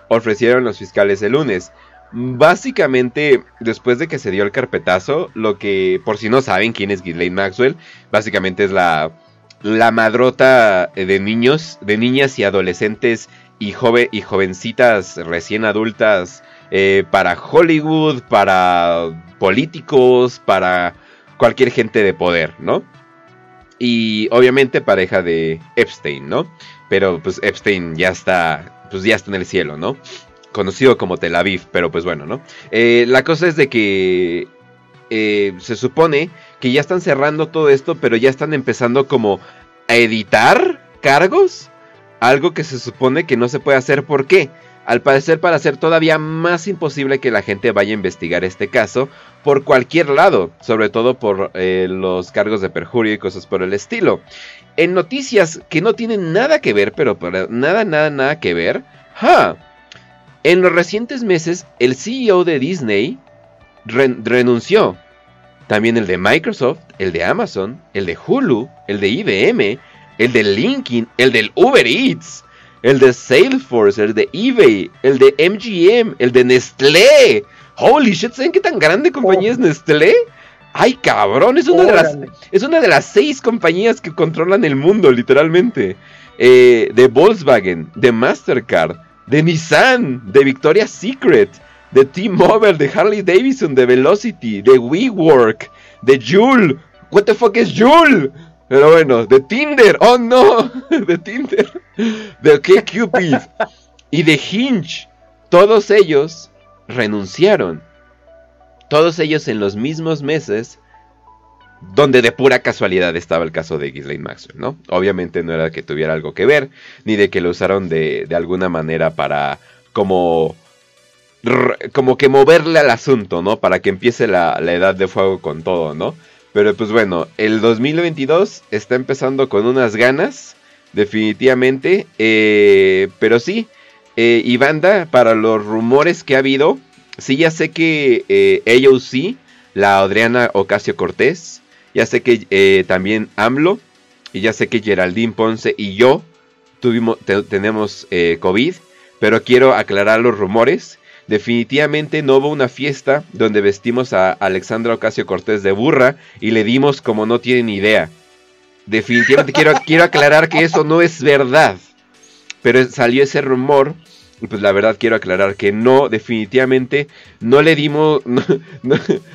Ofrecieron los fiscales el lunes. Básicamente, después de que se dio el carpetazo, lo que, por si no saben quién es Ghislaine Maxwell, básicamente es la, la madrota de niños, de niñas y adolescentes y, jove- y jovencitas recién adultas eh, para Hollywood, para políticos, para cualquier gente de poder, ¿no? Y obviamente pareja de Epstein, ¿no? Pero pues Epstein ya está, pues ya está en el cielo, ¿no? Conocido como Tel Aviv, pero pues bueno, ¿no? Eh, la cosa es de que eh, se supone que ya están cerrando todo esto, pero ya están empezando como a editar cargos. Algo que se supone que no se puede hacer. ¿Por qué? Al parecer para hacer todavía más imposible que la gente vaya a investigar este caso por cualquier lado, sobre todo por eh, los cargos de perjurio y cosas por el estilo. En noticias que no tienen nada que ver, pero para nada, nada, nada que ver, ¡ja! En los recientes meses, el CEO de Disney ren- renunció. También el de Microsoft, el de Amazon, el de Hulu, el de IBM, el de LinkedIn, el del Uber Eats, el de Salesforce, el de eBay, el de MGM, el de Nestlé. Holy shit, ¿saben qué tan grande compañía es Nestlé? Ay, cabrón, es una, de las, es una de las seis compañías que controlan el mundo, literalmente. Eh, de Volkswagen, de Mastercard, de Nissan, de Victoria's Secret, de T-Mobile, de Harley Davidson, de Velocity, de WeWork, de Joule. What the fuck es Joule? Pero bueno, de Tinder, oh no, de Tinder, de OkCupid y de Hinge. Todos ellos renunciaron. Todos ellos en los mismos meses donde de pura casualidad estaba el caso de Ghislaine Maxwell, ¿no? Obviamente no era que tuviera algo que ver, ni de que lo usaron de, alguna manera para como como que moverle al asunto, ¿no? Para que empiece la, la edad de fuego con todo, ¿no? Pero pues bueno, el 2022 está empezando con unas ganas, definitivamente. eh, pero sí, eh, y banda, para los rumores que ha habido, sí ya sé que eh, AOC, la Adriana Ocasio Cortés, ya sé que eh, también AMLO, y ya sé que Geraldine Ponce y yo tuvimos, te- tenemos eh, COVID, pero quiero aclarar los rumores. Definitivamente no hubo una fiesta donde vestimos a Alexandra Ocasio Cortés de burra y le dimos como no tienen idea. Definitivamente quiero, quiero aclarar que eso no es verdad. Pero salió ese rumor. Pues la verdad quiero aclarar que no, definitivamente no le dimos,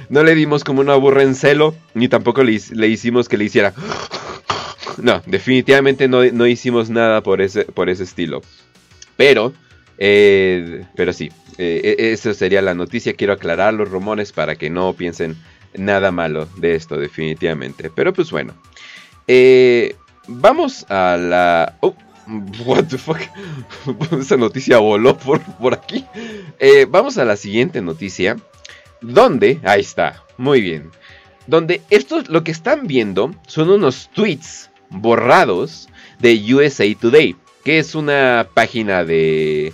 no, le dimos como una burra en celo, ni tampoco le, le hicimos que le hiciera. No, definitivamente no, no hicimos nada por ese, por ese estilo. Pero, eh, pero sí, eh, e- eso sería la noticia. Quiero aclarar los rumores para que no piensen nada malo de esto, definitivamente. Pero pues bueno, eh, vamos a la... Oh, what the fuck. Esa noticia voló por, por aquí. Eh, vamos a la siguiente noticia. Donde, ahí está, muy bien. Donde estos, lo que están viendo son unos tweets borrados de USA Today, que es una página de,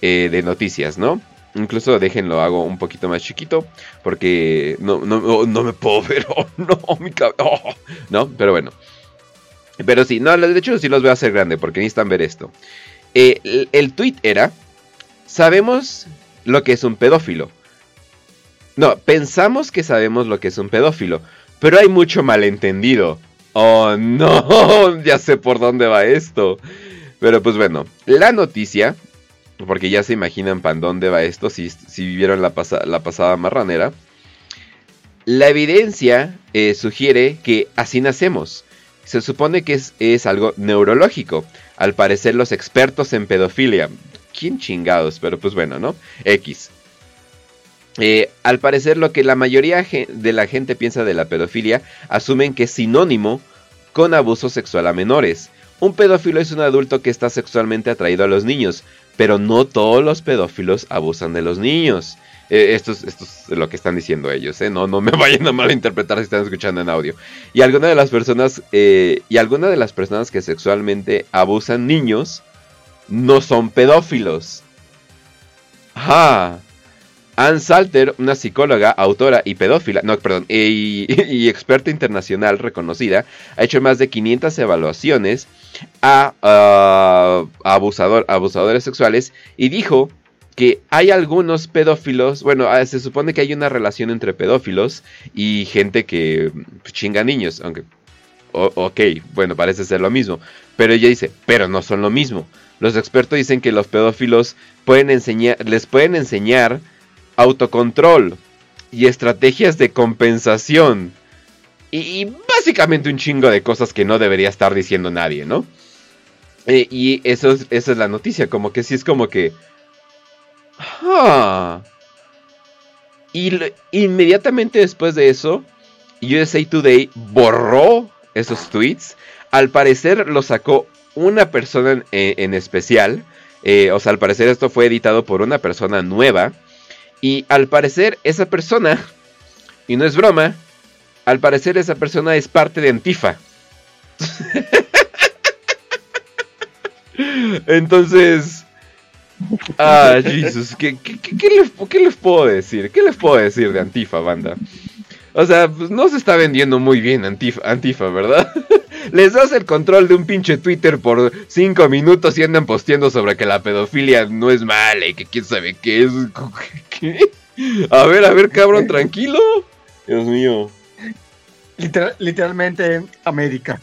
eh, de noticias, ¿no? Incluso déjenlo, hago un poquito más chiquito, porque no, no, no- me puedo ver, oh, no, mi cab- oh, no, pero bueno. Pero sí, no, de hecho sí los voy a hacer grande, porque necesitan ver esto. Eh, el, tweet era, sabemos lo que es un pedófilo. No, pensamos que sabemos lo que es un pedófilo, pero hay mucho malentendido. Oh, no, ya sé por dónde va esto. Pero pues bueno, la noticia, porque ya se imaginan para dónde va esto si, si vivieron la, la pasada marranera. La evidencia eh, sugiere que así nacemos. Se supone que es, algo neurológico. Al parecer los expertos en pedofilia. ¿Quién chingados? Pero pues bueno, ¿no? X. Eh, al parecer lo que la mayoría de la gente piensa de la pedofilia asumen que es sinónimo con abuso sexual a menores. Un pedófilo es un adulto que está sexualmente atraído a los niños, pero no todos los pedófilos abusan de los niños. Eh, esto, es, esto es lo que están diciendo ellos, ¿eh? No, no me vayan a malinterpretar si están escuchando en audio. Y algunas de las personas, eh, y algunas de las personas que sexualmente abusan niños no son pedófilos. Ajá. Ann Salter, una psicóloga, autora y pedófila, no, perdón, y, y experta internacional reconocida, ha hecho más de 500 evaluaciones a, ah, abusador, abusadores sexuales y dijo que hay algunos pedófilos, bueno, ah, se supone que hay una relación entre pedófilos y gente que pues, chinga niños, aunque, ok, bueno, parece ser lo mismo, pero ella dice, pero no son lo mismo. Los expertos dicen que los pedófilos pueden enseñar, les pueden enseñar autocontrol y estrategias de compensación. Y, y básicamente un chingo de cosas que no debería estar diciendo nadie, ¿no? Eh, y eso es, esa es la noticia, como que sí es como que... ah. Y inmediatamente después de eso, USA Today borró esos tweets. Al parecer lo sacó una persona en, en especial. Eh, o sea, al parecer esto fue editado por una persona nueva. Y al parecer esa persona, y no es broma, al parecer esa persona es parte de Antifa. Entonces... Ah, Jesus, ¿qué, qué, qué- qué les, qué les puedo decir? ¿Qué les puedo decir de Antifa, banda? O sea, pues no se está vendiendo muy bien Antifa, Antifa ¿verdad? Les das el control de un pinche Twitter por 5 minutos y andan posteando sobre que la pedofilia no es mala y que quién sabe qué es. ¿Qué? A ver, a ver, cabrón, tranquilo. Dios mío. Literal- literalmente América.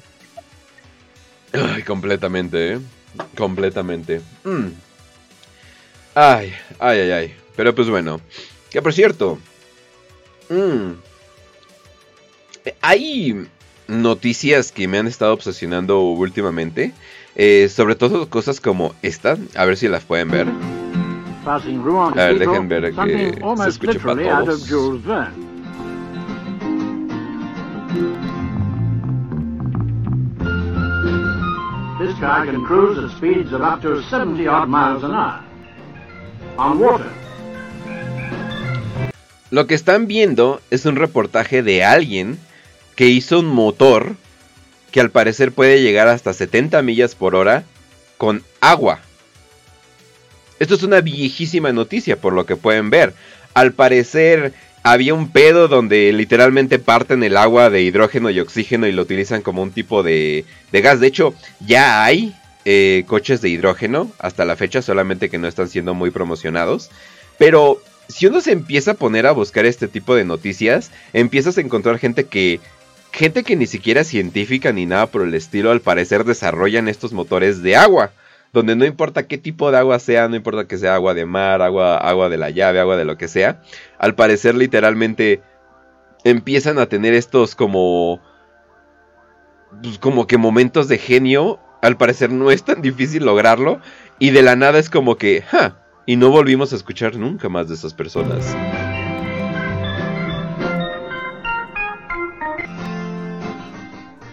Ay, completamente, ¿eh? Completamente. Mm. Ay, ay, ay, ay. Pero pues bueno. Que por cierto. mm, hay noticias que me han estado obsesionando últimamente. eh, sobre todo cosas como esta. A ver si las pueden ver. A ver, dejen ver que se escuche para todos. This car can cruise at speeds of up to 70 odd miles an hour. Lo que están viendo es un reportaje de alguien que hizo un motor que al parecer puede llegar hasta 70 millas por hora con agua. Esto es una viejísima noticia por lo que pueden ver. Al parecer había un pedo donde literalmente parten el agua de hidrógeno y oxígeno y lo utilizan como un tipo de, de gas. De hecho, ya hay eh, coches de hidrógeno hasta la fecha, solamente que no están siendo muy promocionados. Pero si uno se empieza a poner a buscar este tipo de noticias, empiezas a encontrar gente que gente que ni siquiera es científica ni nada por el estilo, al parecer desarrollan estos motores de agua. Donde no importa qué tipo de agua sea, no importa que sea agua de mar, agua, agua de la llave, agua de lo que sea. Al parecer literalmente empiezan a tener estos como... pues, como que momentos de genio. Al parecer no es tan difícil lograrlo. Y de la nada es como que... ¡Ja! Y no volvimos a escuchar nunca más de esas personas.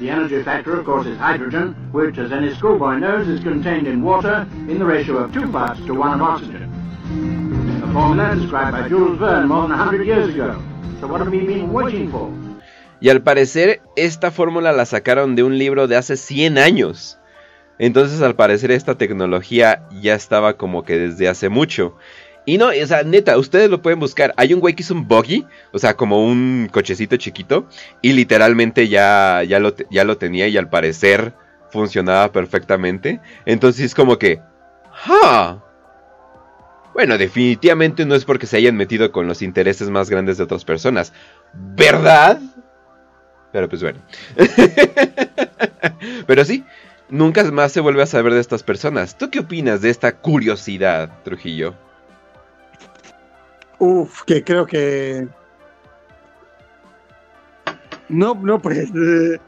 The energy factor, of course, is hydrogen, which, as any schoolboy knows, is contained in water in the ratio of two parts to one of oxygen. A formula described by Jules Verne more than a hundred years ago. So what have we been waiting for? Y al parecer esta fórmula la sacaron de un libro de hace 100 años. Entonces al parecer esta tecnología ya estaba como que desde hace mucho. Y no, o sea, neta, ustedes lo pueden buscar. Hay un güey que hizo un buggy, o sea, como un cochecito chiquito. Y literalmente ya, ya, lo, ya lo tenía y al parecer funcionaba perfectamente. Entonces es como que... ¡Ja! Bueno, definitivamente no es porque se hayan metido con los intereses más grandes de otras personas. ¿Verdad? Pero pues bueno. Pero sí, nunca más se vuelve a saber de estas personas. ¿Tú qué opinas de esta curiosidad, Trujillo? Uf, que creo que. No, no, pues.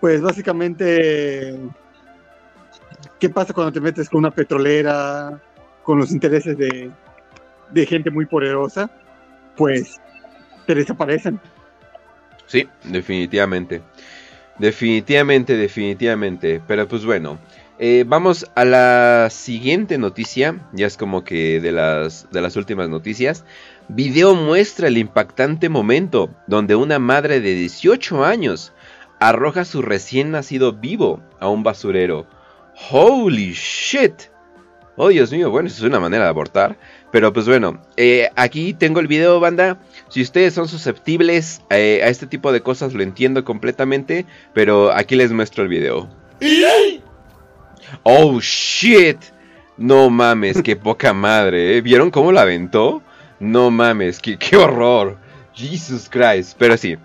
Pues básicamente. ¿Qué pasa cuando te metes con una petrolera? Con los intereses de, de gente muy poderosa. Pues te desaparecen. Sí, definitivamente. Definitivamente, definitivamente. Pero pues bueno. eh, vamos a la siguiente noticia. Ya es como que de las, de las últimas noticias. Video muestra el impactante momento donde una madre de 18 años arroja su recién nacido vivo a un basurero. Holy shit. Oh Dios mío, bueno, eso es una manera de abortar. Pero pues bueno, eh, aquí tengo el video, banda. Si ustedes son susceptibles eh, a este tipo de cosas, lo entiendo completamente. Pero aquí les muestro el video. Oh shit. No mames, qué poca madre. ¿eh? ¿Vieron cómo la aventó? No mames, qué, qué horror. Jesus Christ. Pero sí.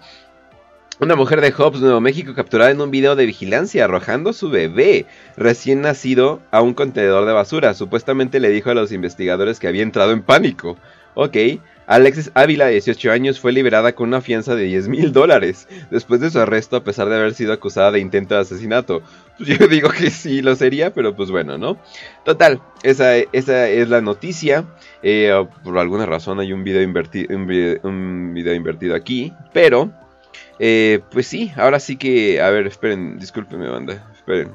Una mujer de Hobbs, Nuevo México, capturada en un video de vigilancia arrojando a su bebé recién nacido a un contenedor de basura. Supuestamente le dijo a los investigadores que había entrado en pánico. Ok, Alexis Ávila, de 18 años, fue liberada con una fianza de 10 mil dólares después de su arresto a pesar de haber sido acusada de intento de asesinato. Pues yo digo que sí lo sería, pero pues bueno, ¿no? Total, esa, esa es la noticia. Eh, por alguna razón hay un video, un video- un video invertido aquí, pero... Eh, pues sí, ahora sí que. A ver, esperen, discúlpenme, banda. Esperen.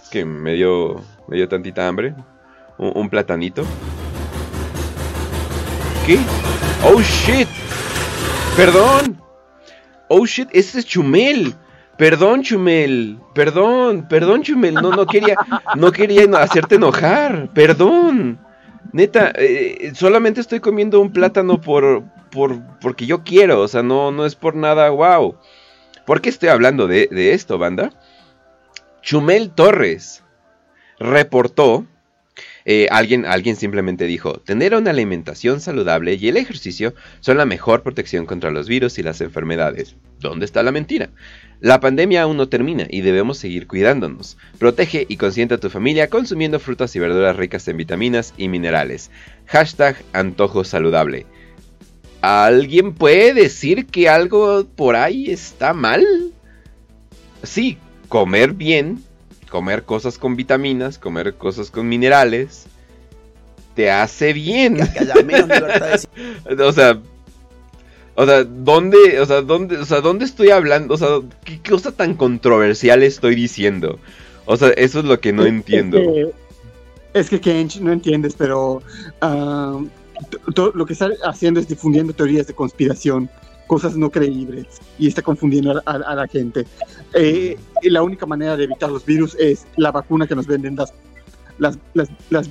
Es que me dio. Me dio tantita hambre. Un, platanito. ¿Qué? ¡Oh shit! ¡Perdón! ¡Oh shit! ¡Ese es Chumel! Perdón, Chumel. Perdón, perdón, Chumel. No, no quería. No quería hacerte enojar. Perdón. Neta, eh, solamente estoy comiendo un plátano por, por, porque yo quiero, o sea, no, no es por nada, wow. ¿Por qué estoy hablando de, de esto, banda? Chumel Torres reportó, eh, alguien, alguien simplemente dijo, tener una alimentación saludable y el ejercicio son la mejor protección contra los virus y las enfermedades. ¿Dónde está la mentira? La pandemia aún no termina y debemos seguir cuidándonos. Protege y consiente a tu familia consumiendo frutas y verduras ricas en vitaminas y minerales. Hashtag antojo saludable. ¿Alguien puede decir que algo por ahí está mal? Sí, comer bien, comer cosas con vitaminas, comer cosas con minerales, te hace bien. o sea, o sea, ¿dónde, o sea, dónde, o sea, dónde estoy hablando? O sea, ¿qué cosa tan controversial estoy diciendo? O sea, eso es lo que no entiendo. Es que, es que Kench, no entiendes, pero ah, lo que está haciendo es difundiendo teorías de conspiración, cosas no creíbles, y está confundiendo a, la gente. Eh, la única manera de evitar los virus es la vacuna que nos venden las,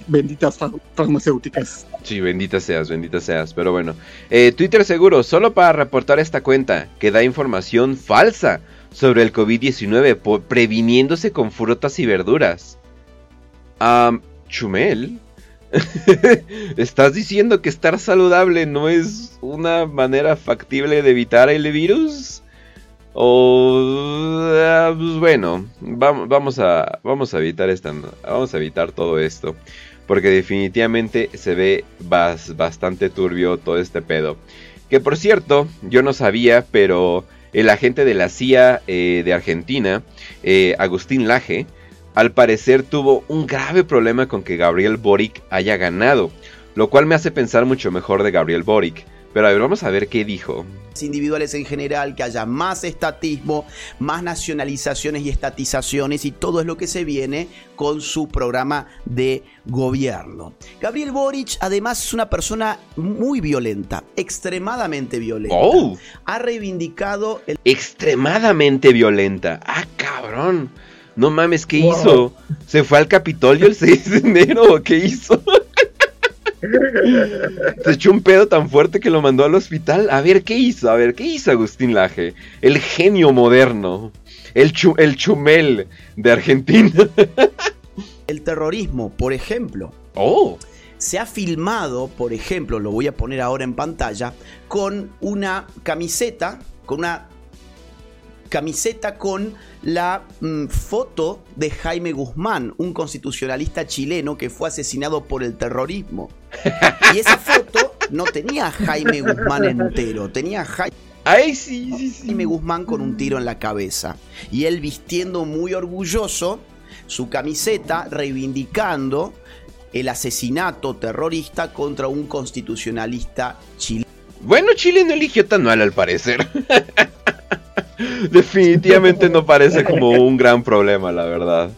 benditas far- farmacéuticas. Sí, bendita seas, bendita seas. Pero bueno, Eh, Twitter seguro, solo para reportar esta cuenta que da información falsa sobre el COVID-19, po- previniéndose con frutas y verduras. Chumel, ¿estás diciendo que estar saludable no es una manera factible de evitar el virus? O ah, pues bueno, vam- vamos a vamos a evitar esta vamos a evitar todo esto porque definitivamente se ve bas- bastante turbio todo este pedo. Que por cierto, yo no sabía, pero el agente de la CIA eh, de Argentina, eh, Agustín Laje, al parecer tuvo un grave problema con que Gabriel Boric haya ganado, lo cual me hace pensar mucho mejor de Gabriel Boric. Pero a ver, vamos a ver qué dijo. individuales en general, que haya más estatismo, más nacionalizaciones y estatizaciones y todo es lo que se viene con su programa de gobierno. Gabriel Boric además es una persona muy violenta, extremadamente violenta. ¡Oh! Ha reivindicado el Extremadamente violenta. ¡Ah, cabrón! No mames, ¿qué Wow. hizo? ¿Se fue al Capitolio el 6 de enero o qué hizo? Se echó un pedo tan fuerte que lo mandó al hospital. A ver, ¿qué hizo? A ver, ¿qué hizo Agustín Laje? El genio moderno. El, chu- el chumel de Argentina. el terrorismo, por ejemplo. ¡Oh! Se ha filmado, por ejemplo, lo voy a poner ahora en pantalla, con una camiseta, con una camiseta con la mm, foto de Jaime Guzmán, un constitucionalista chileno que fue asesinado por el terrorismo. Y esa foto no tenía a Jaime Guzmán entero, tenía a Jaime Ay, sí, sí, sí. Jaime Guzmán con un tiro en la cabeza. Y él vistiendo muy orgulloso su camiseta, reivindicando el asesinato terrorista contra un constitucionalista chileno. Bueno, Chile no eligió tan mal al parecer. Definitivamente no parece como un gran problema, la verdad.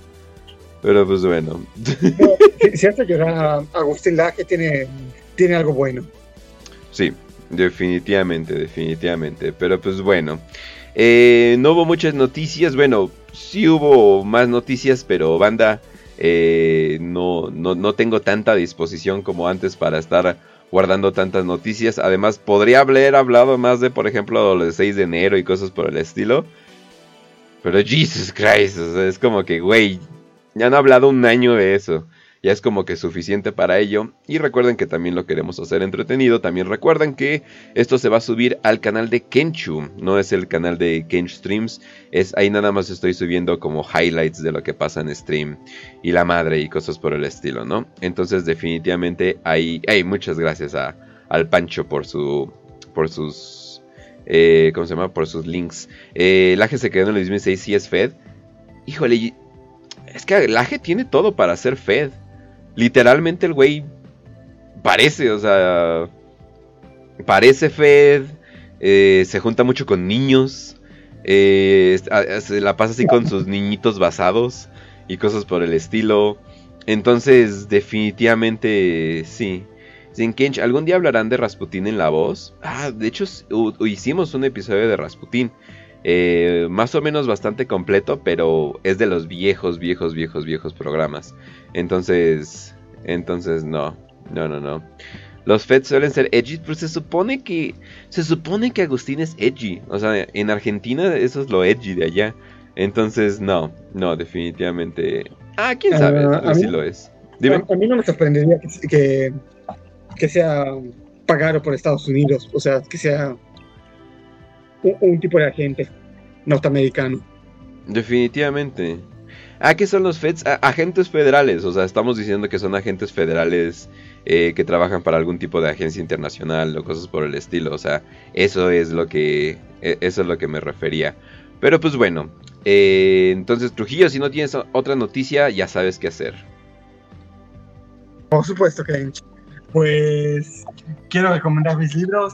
Pero pues bueno. Si, si hace llorar a Agustín Laje, tiene, tiene algo bueno. Sí, definitivamente, definitivamente. Pero pues bueno. Eh, no hubo muchas noticias. Bueno, sí hubo más noticias, pero banda, eh, no, no, no tengo tanta disposición como antes para estar guardando tantas noticias. Además, podría haber hablado más de, por ejemplo, lo del 6 de enero y cosas por el estilo. Pero Jesus Christ, o sea, es como que, güey, ya han hablado un año de eso. Ya es como que suficiente para ello. Y recuerden que también lo queremos hacer entretenido. También recuerden que esto se va a subir al canal de Kenchu. No es el canal de Kench Streams. Es ahí nada más estoy subiendo como highlights de lo que pasa en stream. Y la madre y cosas por el estilo, ¿no? Entonces definitivamente ahí... Hey, muchas gracias a, al Pancho por su... Por sus... Eh, ¿Cómo se llama? Por sus links. Eh, Laje se quedó en el 2006. Sí es Fed. Híjole, y- es que Laje tiene todo para ser Fed. Literalmente el güey parece, o sea, parece Fed, eh, se junta mucho con niños, eh, a- se la pasa así con sus niñitos basados y cosas por el estilo. Entonces, definitivamente, sí. Sin Kench, ¿algún día hablarán de Rasputín en la voz? Ah, de hecho, hicimos un episodio de Rasputín. Eh, más o menos bastante completo, pero es de los viejos, viejos, viejos, viejos programas. Entonces, entonces no, no, no, no. Los Feds suelen ser edgy, pero se supone que, se supone que Agustín es edgy. O sea, en Argentina eso es lo edgy de allá. Entonces, no, no, definitivamente. Ah, quién sabe, Ah, si lo es. Dime. A, a mí no me sorprendería que, que, que sea pagado por Estados Unidos, o sea, que sea un, un tipo de agente norteamericano. Definitivamente. Ah, ¿qué son los feds? Agentes federales. O sea, estamos diciendo que son agentes federales eh, que trabajan para algún tipo de agencia internacional o cosas por el estilo. O sea, eso es lo que. e- Eso es lo que me refería. Pero pues bueno. eh, entonces, Trujillo, si no tienes otra noticia, ya sabes qué hacer. Por supuesto, Kench. Pues quiero recomendar mis libros,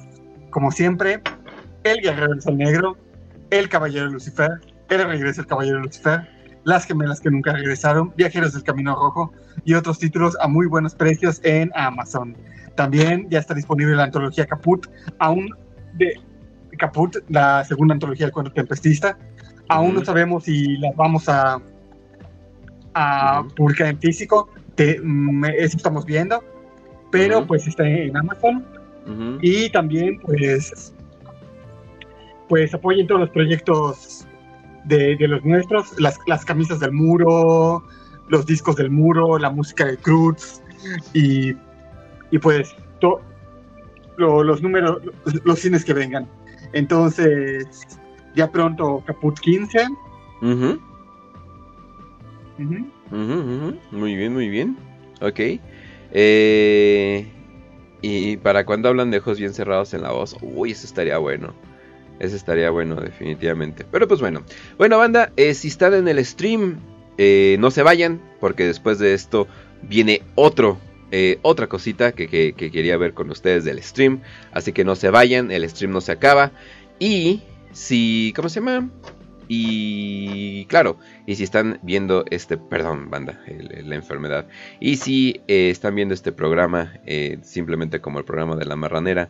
como siempre, El Guerrero del Sol Negro, El Caballero de Lucifer, El Regreso del Caballero de Lucifer, Las Gemelas que Nunca Regresaron, Viajeros del Camino Rojo y otros títulos a muy buenos precios en Amazon. También ya está disponible la antología Caput, aún de Caput, la segunda antología del cuento tempestista. Aún no sabemos si la vamos a, a publicar en físico, te- mm, eso estamos viendo, pero pues está en Amazon. Y también, pues, pues apoyen todos los proyectos de, de los nuestros, las, las camisas del muro, los discos del muro, la música de Cruz y, y pues to- lo- los números, los, los cines que vengan. Entonces, ya pronto Caput 15. Ujú. Ujú. Ujú, ujú. Muy bien, muy bien. Ok. Eh, y para cuando hablan de ojos bien cerrados en la voz, uy, eso estaría bueno. Eso estaría bueno, definitivamente. Pero pues bueno. Bueno, banda, eh, si están en el stream, eh, no se vayan, porque después de esto viene otro. eh, otra cosita que, que- que quería ver con ustedes del stream. Así que no se vayan, el stream no se acaba. Y si. ¿Cómo se llama? Y claro, y si están viendo este, perdón, banda, la enfermedad. Y si están viendo este programa eh, simplemente como el programa de la marranera,